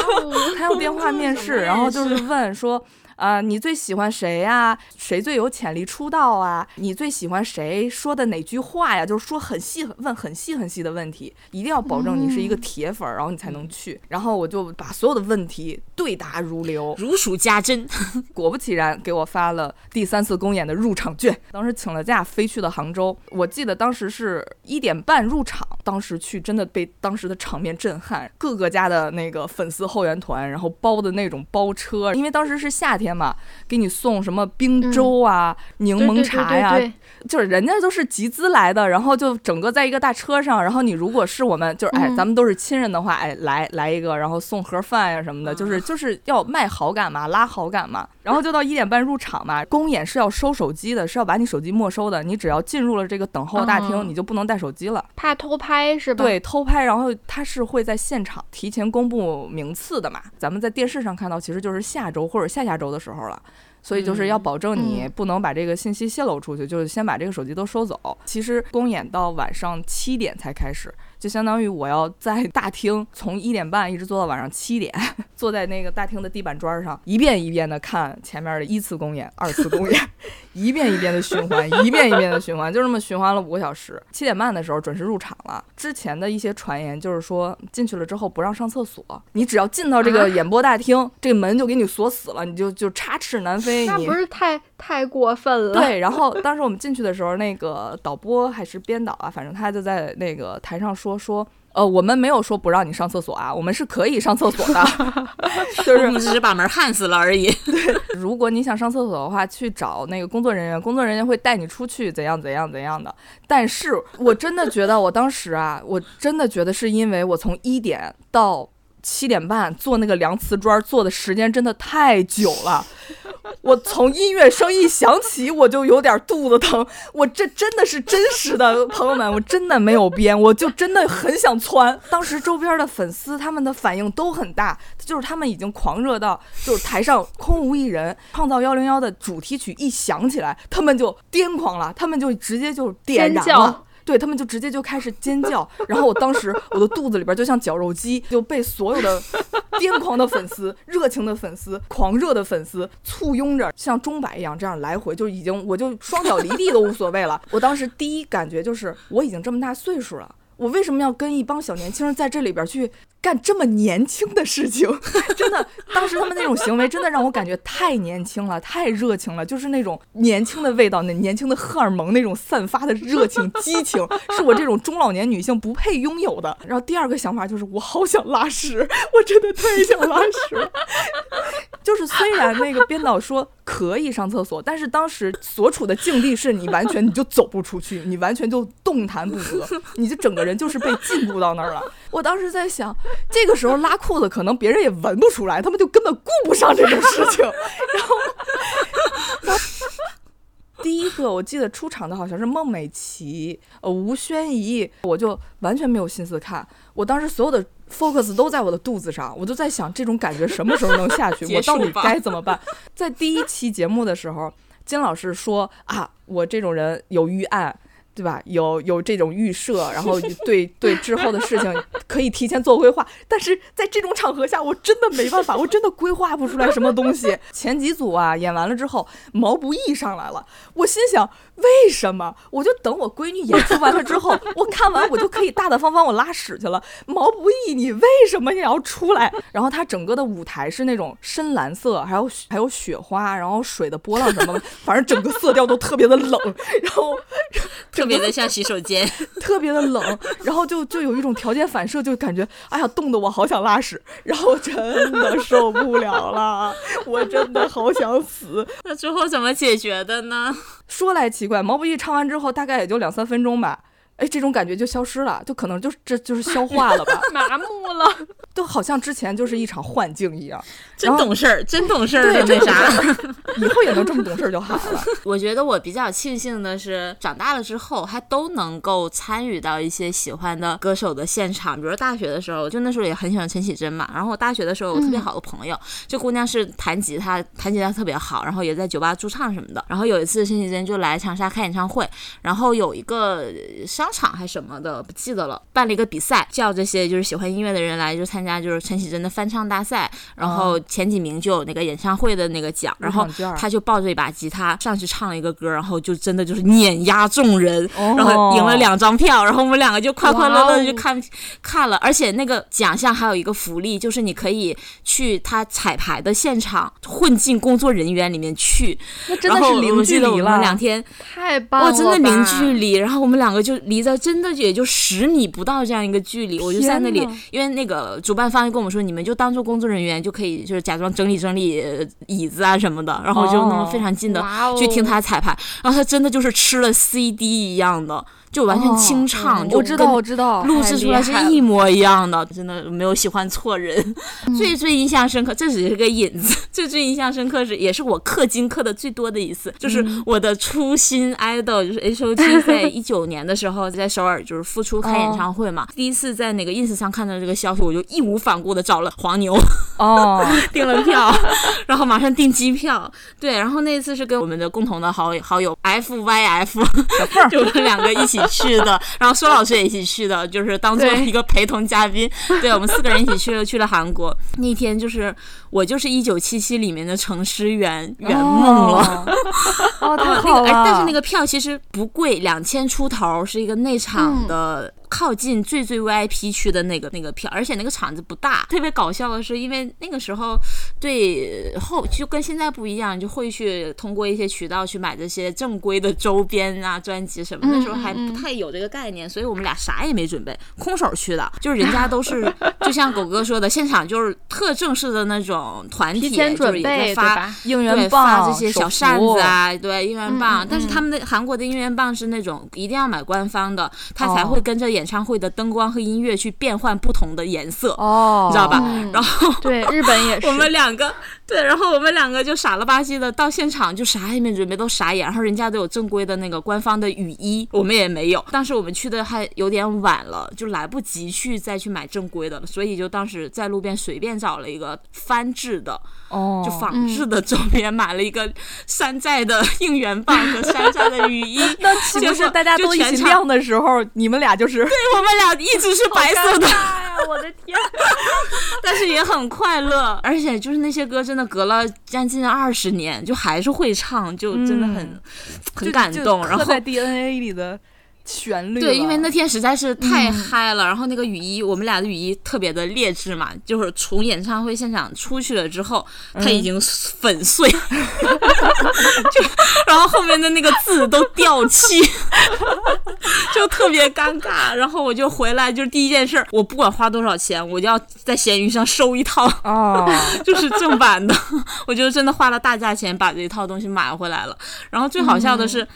他用电话面试，然后就是问说。啊、你最喜欢谁呀、谁最有潜力出道啊？你最喜欢谁说的哪句话呀？就是说很细，问很细很细的问题，一定要保证你是一个铁粉儿，然后你才能去。然后我就把所有的问题对答如流，如数家珍，果不其然，给我发了第三次公演的入场券。当时请了假飞去了杭州，我记得当时是一点半入场，当时去真的被当时的场面震撼，各个家的那个粉丝后援团，然后包的那种包车，因为当时是夏天嘛，给你送什么冰粥啊、柠檬茶呀、对。对就是人家都是集资来的，然后就整个在一个大车上，然后你如果是我们就是哎，嗯。咱们都是亲人的话，哎，来来一个，然后送盒饭呀什么的，就是就是要卖好感嘛，拉好感嘛。然后就到一点半入场嘛，公演是要收手机的，是要把你手机没收的，你只要进入了这个等候大厅，嗯你就不能带手机了。怕偷拍是吧？，对，偷拍，然后他是会在现场提前公布名次的嘛。咱们在电视上看到，其实就是下周或者下下周的时候了。所以就是要嗯保证你嗯不能把这个信息泄露出去，就是先把这个手机都收走。其实公演到晚上七点才开始，就相当于我要在大厅从一点半一直坐到晚上七点，坐在那个大厅的地板砖上，一遍一遍的看前面的一次公演、二次公演，一遍一遍的循环，一遍一遍的循环，就这么循环了五个小时。七点半的时候准时入场了。之前的一些传言就是说进去了之后不让上厕所，你只要进到这啊个演播大厅，这个门就给你锁死了，你就就插翅难飞。你那不是太太过分了？，对，然后当时我们进去的时候，那个导播还是编导啊，反正他就在那个台上说说说。呃，我们没有说不让你上厕所啊，我们是可以上厕所的，就是我们只是把门焊死了而已。对如果你想上厕所的话，去找那个工作人员，工作人员会带你出去，怎样怎样怎样的。但是我真的觉得，我当时啊，我真的觉得是因为我从一点到七点半做那个量瓷砖做的时间真的太久了。我从音乐声一响起，我就有点肚子疼。我这真的是真实的，朋友们，我真的没有编，我就真的很想窜。当时周边的粉丝他们的反应都很大，就是他们已经狂热到，就是台上空无一人，创造幺零幺的主题曲一响起来，他们就癫狂了，他们就直接就点燃了。对他们就直接就开始尖叫，然后我当时我的肚子里边就像绞肉机，就被所有的癫狂的粉丝、热情的粉丝、狂热的粉丝簇拥着，像钟摆一样这样来回，就已经我就双脚离地都无所谓了。我当时第一感觉就是我已经这么大岁数了。我为什么要跟一帮小年轻人在这里边去干这么年轻的事情？真的，当时他们那种行为真的让我感觉太年轻了，太热情了，就是那种年轻的味道，那年轻的荷尔蒙那种散发的热情、激情，是我这种中老年女性不配拥有的。然后第二个想法就是，我好想拉屎，我真的太想拉屎。就是虽然那个编导说可以上厕所，但是当时所处的境地是你完全你就走不出去，你完全就动弹不得，你就整个人就是被禁锢到那儿了。我当时在想，这个时候拉裤子可能别人也闻不出来，他们就根本顾不上这种事情。然后，第一个我记得出场的好像是孟美岐、呃吴宣仪，我就完全没有心思看。我当时所有的 focus 都在我的肚子上，我就在想这种感觉什么时候能下去，我到底该怎么办？在第一期节目的时候，金老师说啊，我这种人有预案。对吧？有有这种预设，然后 对对之后的事情可以提前做规划，但是在这种场合下，我真的没办法，我真的规划不出来什么东西。前几组啊演完了之后，毛不易上来了，我心想为什么？我就等我闺女演出完了之后，我看完我就可以大大方方我拉屎去了。毛不易，你为什么也要出来？然后他整个的舞台是那种深蓝色，还有还有雪花，然后水的波浪什么的，反正整个色调都特别的冷，然后。特别的像洗手间，特别的冷，然后就就有一种条件反射，就感觉哎呀，冻得我好想拉屎，然后真的受不了了，我真的好想死。那最后怎么解决的呢？说来奇怪，毛不易唱完之后，大概也就两三分钟吧。哎，这种感觉就消失了，就可能就是这就是消化了吧，麻木了，就好像之前就是一场幻境一样。真懂事儿，真懂事儿，那啥，以后也能这么懂事儿就好了。我觉得我比较庆幸的是，长大了之后还都能够参与到一些喜欢的歌手的现场，比如大学的时候，就那时候也很喜欢陈绮贞嘛。然后我大学的时候，我特别好的朋友，这姑娘是弹吉他，弹吉他特别好，然后也在酒吧驻唱什么的。然后有一次陈绮贞就来长沙开演唱会，然后有一个上。商场还是什么的不记得了，办了一个比赛，叫这些就是喜欢音乐的人来就参加，就是陈绮贞的翻唱大赛，然后前几名就有那个演唱会的那个奖，然后他就抱着一把吉他上去唱了一个歌，然后就真的就是碾压众人，然后赢了两张票，然后我们两个就快快乐乐的就看看了，而且那个奖项还有一个福利，就是你可以去他彩排的现场混进工作人员里面去，那真的是零距离了，两天太棒了，哇，真的零距离，然后我们两个就离。离在真的也就十米不到这样一个距离，我就在那里，因为那个主办方就跟我们说，你们就当做工作人员就可以，就是假装整理整理椅子啊什么的，然后就那么非常近的去听他彩排，然后他真的就是吃了 CD 一样的。就完全清唱，我知道，我知道，录制出来是一模一样的，真的没有喜欢错人。最最印象深刻，这只是个引子。最最印象深刻是，也是我氪金氪的最多的一次，就是我的初心 idol，就是 H O T，在一九年的时候在首尔就是复出开演唱会嘛。第一次在那个 ins 上看到这个消息，我就义无反顾的找了黄牛，哦，订了票，然后马上订机票。对，然后那一次是跟我们的共同的好好友 F Y F，就我们两个一起。去的，然后苏老师也一起去的，就是当做一个陪同嘉宾。对我们四个人一起去了，去了韩国。那天就是我就是一九七七里面的程诗媛圆梦了。哦，太好了！但是那个票其实不贵，两千出头，是一个内场的。靠近最最 VIP 区的那个那个票，而且那个场子不大。特别搞笑的是，因为那个时候对后就跟现在不一样，就会去通过一些渠道去买这些正规的周边啊、专辑什么。那时候还不太有这个概念，所以我们俩啥也没准备，空手去的。就是人家都是，就像狗哥说的，现场就是特正式的那种团体，就是也在发应援棒、这些小扇子啊，对，应援棒。但是他们的韩国的应援棒是那种一定要买官方的，他才会跟着演唱会的灯光和音乐去变换不同的颜色，哦，你知道吧？然后对日本也是，我们两个对，然后我们两个就傻了吧唧的到现场，就啥也没准备，都傻眼。然后人家都有正规的那个官方的雨衣，我们也没有。当时我们去的还有点晚了，就来不及去再去买正规的了，所以就当时在路边随便找了一个翻制的，哦，就仿制的周边，买了一个山寨的应援棒和山寨的雨衣。那岂不是大家都一起亮的时候，你们俩就是对我们俩一直是白色的。我的天！但是也很快乐，而且就是那些歌真的隔了将近二十年，就还是会唱，就真的很很感动。然后在 DNA 里的。旋律对，因为那天实在是太嗨了，然后那个雨衣，我们俩的雨衣特别的劣质嘛，就是从演唱会现场出去了之后，它已经粉碎，就然后后面的那个字都掉漆，就特别尴尬。然后我就回来，就是第一件事，我不管花多少钱，我就要在闲鱼上收一套，哦，就是正版的。我就真的花了大价钱把这一套东西买回来了。然后最好笑的是。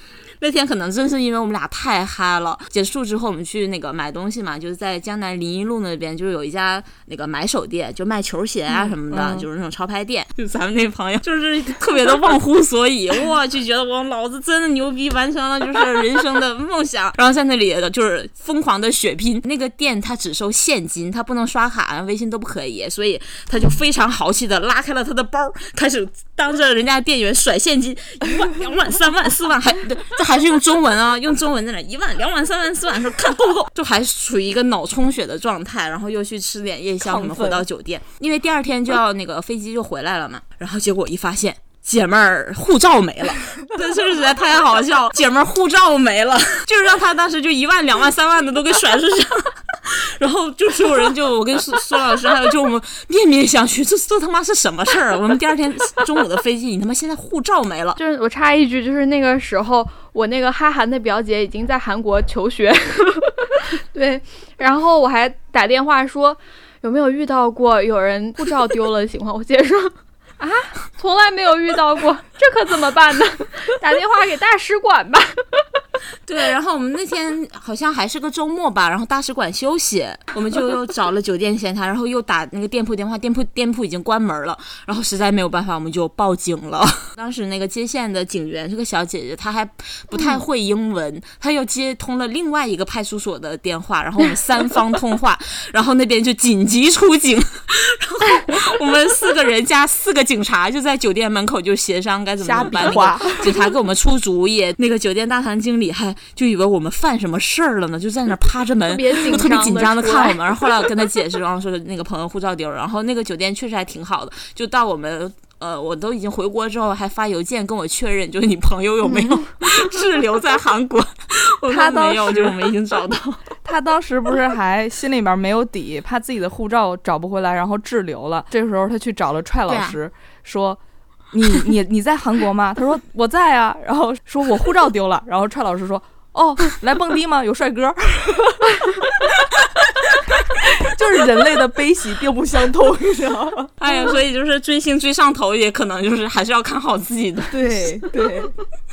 那天可能真是因为我们俩太嗨了。结束之后，我们去那个买东西嘛，就是在江南临沂路那边，就是有一家那个买手店，就卖球鞋啊什么的，就是那种潮牌店。就咱们那朋友，就是特别的 忘乎所以，我，就觉得我老子真的牛逼，完成了就是人生的梦想。然后在那里就是疯狂的血拼。那个店他只收现金，他不能刷卡、微信都不可以，所以他就非常豪气的拉开了他的包，开始当着人家店员甩现金，一万、两万、三万、四万，还对。还还是用中文啊，用中文在那一万、两万、三万、四万，说看够不够，就还处于一个脑充血的状态，然后又去吃点夜宵，我们回到酒店，因为第二天就要那个飞机就回来了嘛，然后结果一发现。姐妹儿护照没了，这是不是实在太好笑？姐妹儿护照没了，就是让他当时就一万、两万、三万的都给甩出去，然后就所有人就我跟苏苏老师还有就我们面面相觑，这这他妈是什么事儿？我们第二天中午的飞机，你他妈现在护照没了？就是我插一句，就是那个时候我那个哈韩的表姐已经在韩国求学，对，然后我还打电话说有没有遇到过有人护照丢了的情况，我姐说。啊，从来没有遇到过，这可怎么办呢？打电话给大使馆吧。对，然后我们那天好像还是个周末吧，然后大使馆休息，我们就又找了酒店前台，然后又打那个店铺电话，店铺店铺已经关门了，然后实在没有办法，我们就报警了。当时那个接线的警员是个小姐姐，她还不太会英文，她又接通了另外一个派出所的电话，然后我们三方通话，然后那边就紧急出警，然后我们四个人加四个。警察就在酒店门口就协商该怎么办。警察给我们出主意，那个酒店大堂经理还就以为我们犯什么事儿了呢，就在那趴着门，就特别紧张的看我们。然后后来我跟他解释，然后说那个朋友护照丢了。然后那个酒店确实还挺好的，就到我们呃我都已经回国之后，还发邮件跟我确认，就是你朋友有没有 滞留在韩国。他没有，就我们已经找到。他当时不是还心里面没有底，怕自己的护照找不回来，然后滞留了。这时候他去找了踹老师，说：“你你你在韩国吗？”他说：“我在啊。”然后说：“我护照丢了。”然后踹老师说：“哦，来蹦迪吗？有帅哥。”就是人类的悲喜并不相通，你知道吗？哎呀，所以就是追星追上头，也可能就是还是要看好自己的。对对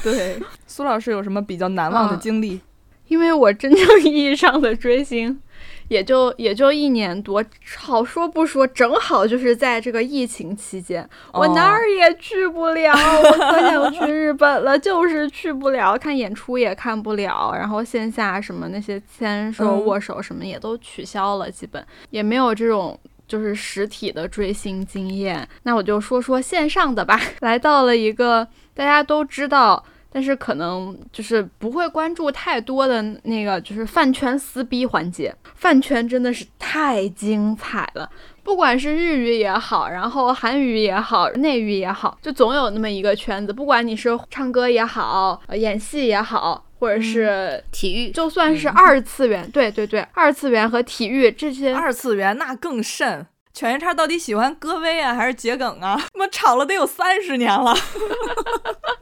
对，苏老师有什么比较难忘的经历？因为我真正意义上的追星，也就也就一年多，好说不说，正好就是在这个疫情期间，我哪儿也去不了，我可想去日本了，就是去不了，看演出也看不了，然后线下什么那些牵手、握手什么也都取消了，基本也没有这种就是实体的追星经验。那我就说说线上的吧，来到了一个大家都知道。但是可能就是不会关注太多的那个，就是饭圈撕逼环节。饭圈真的是太精彩了，不管是日语也好，然后韩语也好，内娱也好，就总有那么一个圈子。不管你是唱歌也好，演戏也好，或者是体育，就算是二次元，对对对，二次元和体育这些，二次元那更甚。犬夜叉到底喜欢戈薇啊，还是桔梗啊？他妈吵了得有三十年了，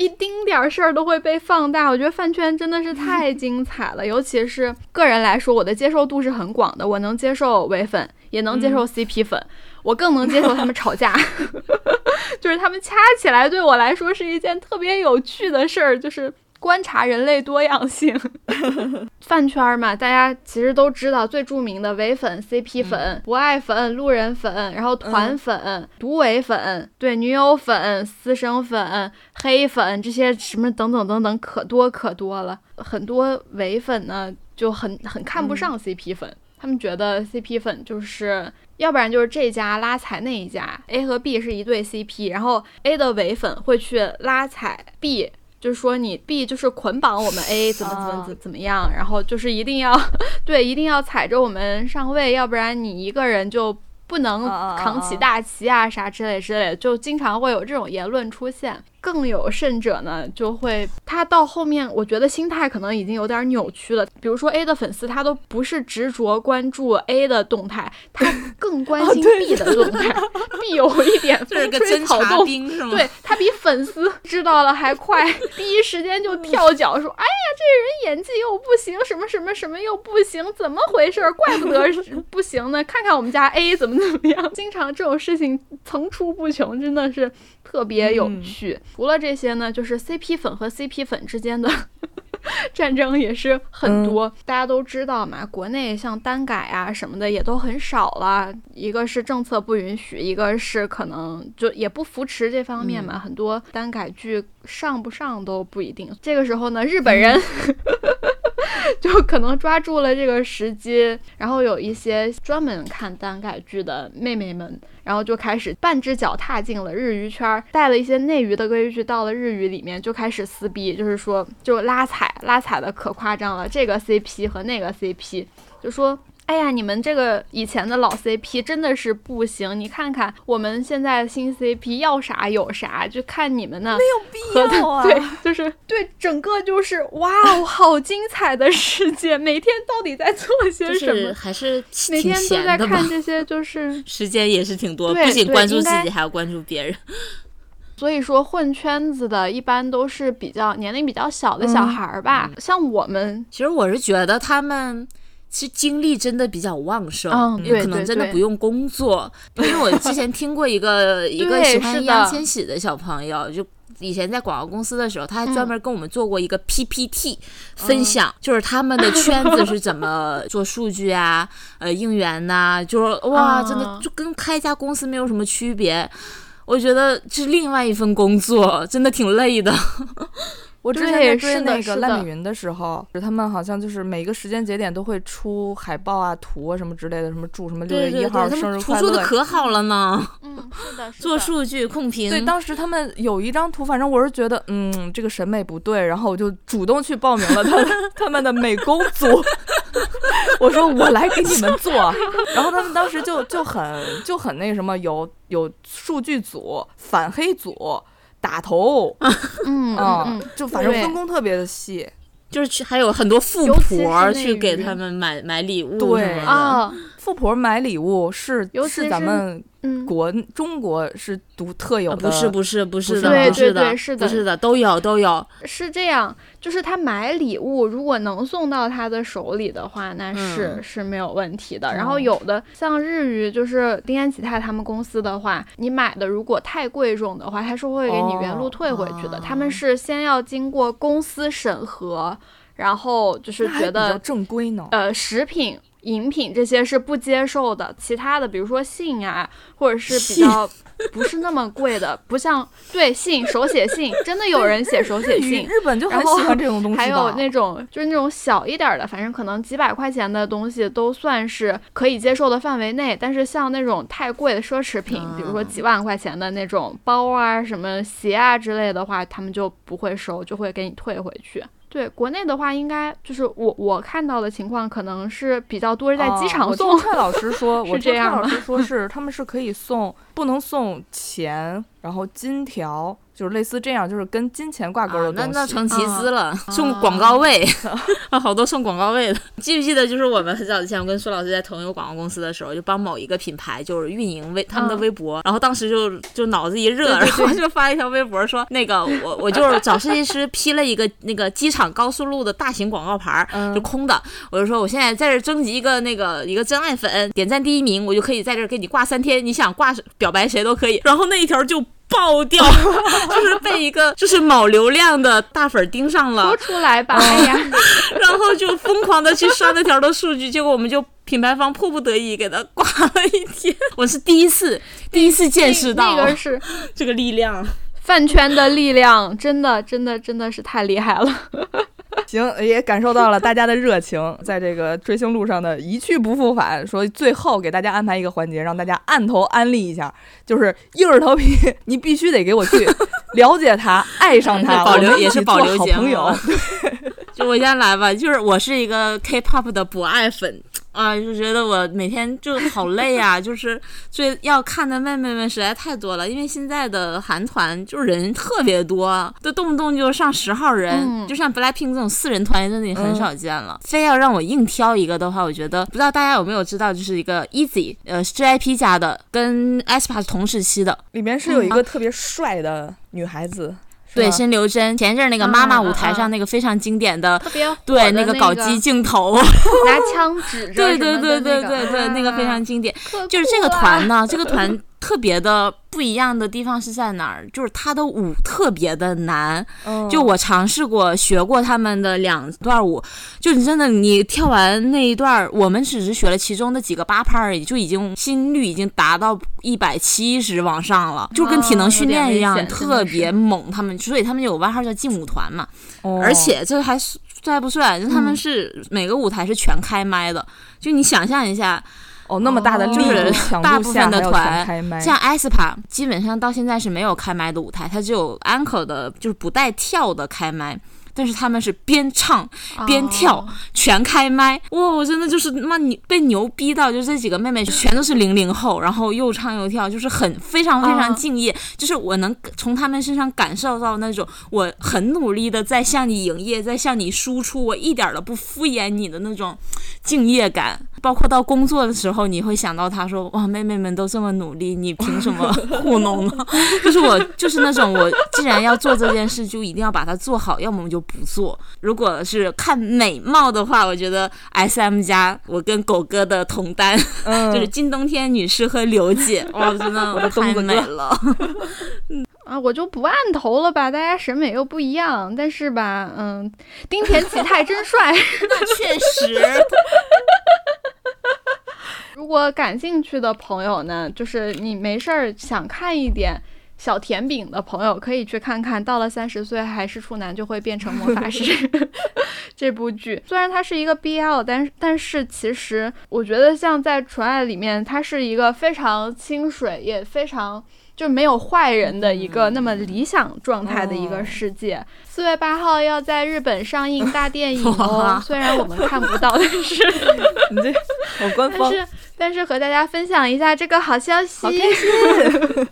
一丁点儿事儿都会被放大。我觉得饭圈真的是太精彩了，尤其是个人来说，我的接受度是很广的，我能接受唯粉，也能接受 CP 粉，我更能接受他们吵架，就是他们掐起来，对我来说是一件特别有趣的事儿，就是。观察人类多样性，饭圈嘛，大家其实都知道最著名的唯粉、CP 粉、不爱粉、路人粉，然后团粉、独唯粉，对女友粉、私生粉、黑粉这些什么等等等等，可多可多了。很多唯粉呢就很很看不上 CP 粉，他们觉得 CP 粉就是要不然就是这家拉踩那一家，A 和 B 是一对 CP，然后 A 的唯粉会去拉踩 B。就是说你 B 就是捆绑我们 A 怎么怎么怎怎么样，然后就是一定要 对，一定要踩着我们上位，要不然你一个人就不能扛起大旗啊啥之类之类，就经常会有这种言论出现。更有甚者呢，就会他到后面，我觉得心态可能已经有点扭曲了。比如说 A 的粉丝，他都不是执着关注 A 的动态，他更关心 B 的动态。B 有一点 风吹草动，对他比粉丝知道了还快，第一时间就跳脚说：“哎呀，这人演技又不行，什么什么什么又不行，怎么回事？怪不得不行呢。看看我们家 A 怎么怎么样。”经常这种事情层出不穷，真的是。特别有趣。除了这些呢，就是 CP 粉和 CP 粉之间的 战争也是很多。大家都知道嘛，国内像单改啊什么的也都很少了。一个是政策不允许，一个是可能就也不扶持这方面嘛。很多单改剧上不上都不一定。这个时候呢，日本人 就可能抓住了这个时机，然后有一些专门看单改剧的妹妹们。然后就开始半只脚踏进了日娱圈，带了一些内娱的规矩到了日语里面，就开始撕逼，就是说就拉踩，拉踩的可夸张了，这个 CP 和那个 CP，就说。哎呀，你们这个以前的老 CP 真的是不行，你看看我们现在的新 CP 要啥有啥，就看你们呢，没有必要啊。对，就是对，整个就是 哇哦，好精彩的世界，每天到底在做些什么？还是每天都在看这些，就是 时间也是挺多，不仅关注自己，还要关注别人。所以说，混圈子的一般都是比较年龄比较小的小孩儿吧，像我们，其实我是觉得他们。其实精力真的比较旺盛，可能真的不用工作。因为我之前听过一个一个喜欢易烊千玺的小朋友，就以前在广告公司的时候，他还专门跟我们做过一个 PPT 分享，就是他们的圈子是怎么 做数据啊，呃，应援呐，就是哇，真的就跟开一家公司没有什么区别。我觉得这是另外一份工作，真的挺累的。我之前在追那个烂米云的时候，他们好像就是每个时间节点都会出海报啊、图啊什么之类的，什么祝什么六月一号生日快乐，出的可好了呢。嗯，是的，做数据控评。对，当时他们有一张图，反正我是觉得，嗯，这个审美不对，然后我就主动去报名了他他们的美工组。我说我来给你们做，然后他们当时就就很就很那什么，有有数据组、反黑组。打头，嗯嗯，就反正分工特别的细，就是去还有很多富婆去给他们买买礼物，对。啊，富婆买礼物是是咱们。嗯，国中国是独特有的，不是不是不是的，对对对，是的，是的，都有都有。是这样，就是他买礼物，如果能送到他的手里的话，那是是没有问题的。然后有的像日语，就是丁安吉泰他们公司的话，你买的如果太贵重的话，他是会给你原路退回去的。他们是先要经过公司审核，然后就是觉得正规呢。呃，食品。饮品这些是不接受的，其他的比如说信啊，或者是比较不是那么贵的，不像对信手写信，真的有人写手写信，日本就很喜欢这种东西。还有那种就是那种小一点的，反正可能几百块钱的东西都算是可以接受的范围内。但是像那种太贵的奢侈品，比如说几万块钱的那种包啊、什么鞋啊之类的话，他们就不会收，就会给你退回去。对国内的话，应该就是我我看到的情况，可能是比较多是在机场送。蔡老师说，是这样。蔡 老师说是他们是可以送，不能送钱，然后金条。就是类似这样，就是跟金钱挂钩的东西。那那成集资了，送广告位，好多送广告位的。记不记得，就是我们很早之前，我跟苏老师在同一个广告公司的时候，就帮某一个品牌就是运营微他们的微博，然后当时就就脑子一热，然后就发一条微博说，那个 我我就是找设计师批了一个那个机场高速路的大型广告牌，就空的，我就说我现在在这征集一个那个一个真爱粉，点赞第一名，我就可以在这给你挂三天，你想挂表白谁都可以。然后那一条就。爆掉，就是被一个就是某流量的大粉盯上了，说出来吧，哎呀，然后就疯狂的去刷那条的数据，结果我们就品牌方迫不得已给他挂了一天。我是第一次，第一次见识到那个是这个力量，饭圈的力量，真的，真的，真的是太厉害了。行，也感受到了大家的热情，在这个追星路上的一去不复返。说最后给大家安排一个环节，让大家按头安利一下，就是硬着头皮，你必须得给我去 了解他，爱上他，保留也是保留朋友。就我先来吧，就是我是一个 K-pop 的不爱粉。啊，就觉得我每天就好累啊，就是最要看的妹妹们实在太多了，因为现在的韩团就是人特别多，都动不动就上十号人，就像 BLACKPINK 这种四人团真的也很少见了。非要让我硬挑一个的话，我觉得不知道大家有没有知道，就是一个 Easy，呃，JYP 家的，跟 aespa 是同时期的，里面是有一个特别帅的女孩子。对，申留真，前一阵那个妈妈舞台上那个非常经典的，特别对那个搞基镜头，拿枪指着，对对对对对对，那个非常经典，就是这个团呢，这个团。特别的不一样的地方是在哪儿？就是他的舞特别的难，就我尝试过学过他们的两段舞，就你真的你跳完那一段，我们只是学了其中的几个八拍而已，就已经心率已经达到一百七十往上了，就跟体能训练一样，特别猛。他们所以他们有外号叫劲舞团嘛，而且这还这还不算，就他们是每个舞台是全开麦的，就你想象一下。哦，那么大的力度，大部分的团像 aespa，基本上到现在是没有开麦的舞台，它只有 anchor 的，就是不带跳的开麦。但是他们是边唱边跳，全开麦哇！我真的就是妈你被牛逼到，就这几个妹妹全都是零零后，然后又唱又跳，就是很非常非常敬业。就是我能从他们身上感受到那种我很努力的在向你营业，在向你输出，我一点都不敷衍你的那种敬业感。包括到工作的时候，你会想到他说哇，妹妹们都这么努力，你凭什么 糊弄呢？就是我就是那种我既然要做这件事，就一定要把它做好，要么我就。不做。如果是看美貌的话，我觉得 S M 家我跟狗哥的同单，就是金冬天女士和刘姐，哇，真的我的太美了。啊，我就不按头了吧，大家审美又不一样。但是吧，嗯，丁田启泰真帅，那确实。如果感兴趣的朋友呢，就是你没事儿想看一点。小甜饼的朋友可以去看看，到了三十岁还是处男就会变成魔法师 这部剧。虽然它是一个 BL，但是但是其实我觉得像在纯爱里面，它是一个非常清水，也非常就没有坏人的一个那么理想状态的一个世界。四月八号要在日本上映大电影 哦，虽然我们看不到，但是 你这好官方。但是但是和大家分享一下这个好消息，好开心。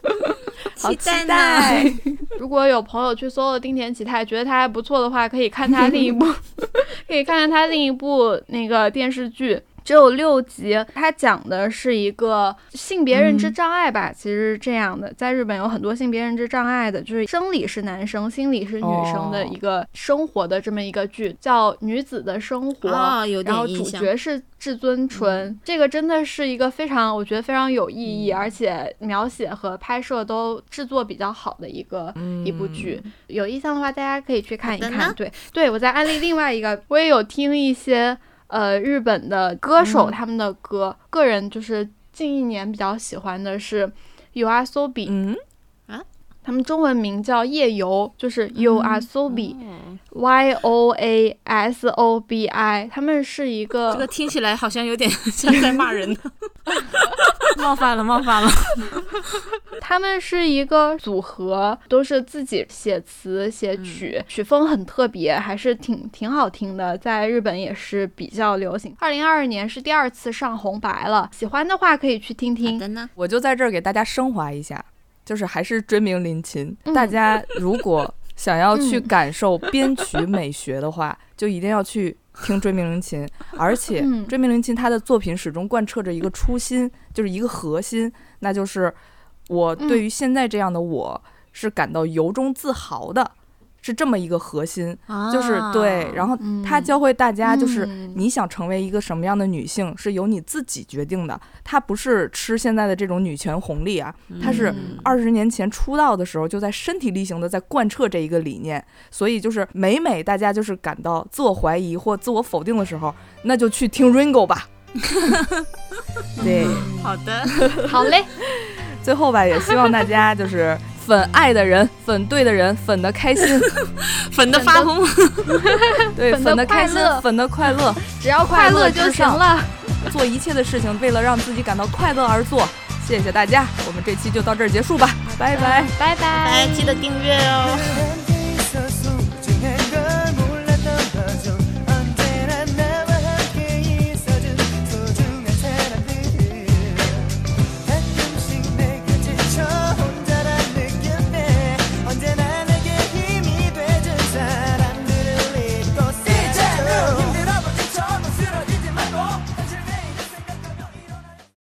好期待！如果有朋友去搜了丁田启泰，觉得他还不错的话，可以看他另一部，可以看看他另一部那个电视剧。只有六集，它讲的是一个性别认知障碍吧，其实是这样的，在日本有很多性别认知障碍的，就是生理是男生，心理是女生的一个生活的这么一个剧，叫《女子的生活》，然后主角是至尊纯，这个真的是一个非常，我觉得非常有意义，而且描写和拍摄都制作比较好的一个一部剧，有意向的话大家可以去看一看。对，对我在安利另外一个，我也有听一些。呃，日本的歌手他们的歌，个人就是近一年比较喜欢的是 You Are So B，嗯？啊，他们中文名叫夜游，就是 You Are So B，Y O A S O B I，他们是一个，这个听起来好像有点 像在骂人。冒犯了，冒犯了。他们是一个组合，都是自己写词写曲，曲风很特别，还是挺挺好听的，在日本也是比较流行。二零二二年是第二次上红白了，喜欢的话可以去听听。我就在这儿给大家升华一下。就是还是追名林琴。嗯。大家如果想要去感受编曲美学的话，就一定要去听追名林琴。而且嗯。追名林琴他的作品始终贯彻着一个初心，就是一个核心，那就是我对于现在这样的我是感到由衷自豪的，是这么一个核心。就是对，然后他嗯教会大家，就是嗯你想成为一个什么样的女性，是由你自己决定的。她不是吃现在的这种女权红利啊，她是嗯二十年前出道的时候就在身体力行的在贯彻这一个理念。所以就是每每大家就是感到自我怀疑或自我否定的时候，那就去听 Ringo 吧。对，好的，好嘞，最后吧，也希望大家就是粉爱的人，粉对的人，粉的开心，粉的发疯，对，粉的开心，粉的快乐。只要快乐就行了。做一切的事情，为了让自己感到快乐而做。谢谢大家，我们这期就到这儿结束吧，拜拜。拜拜哎，记得订阅哦。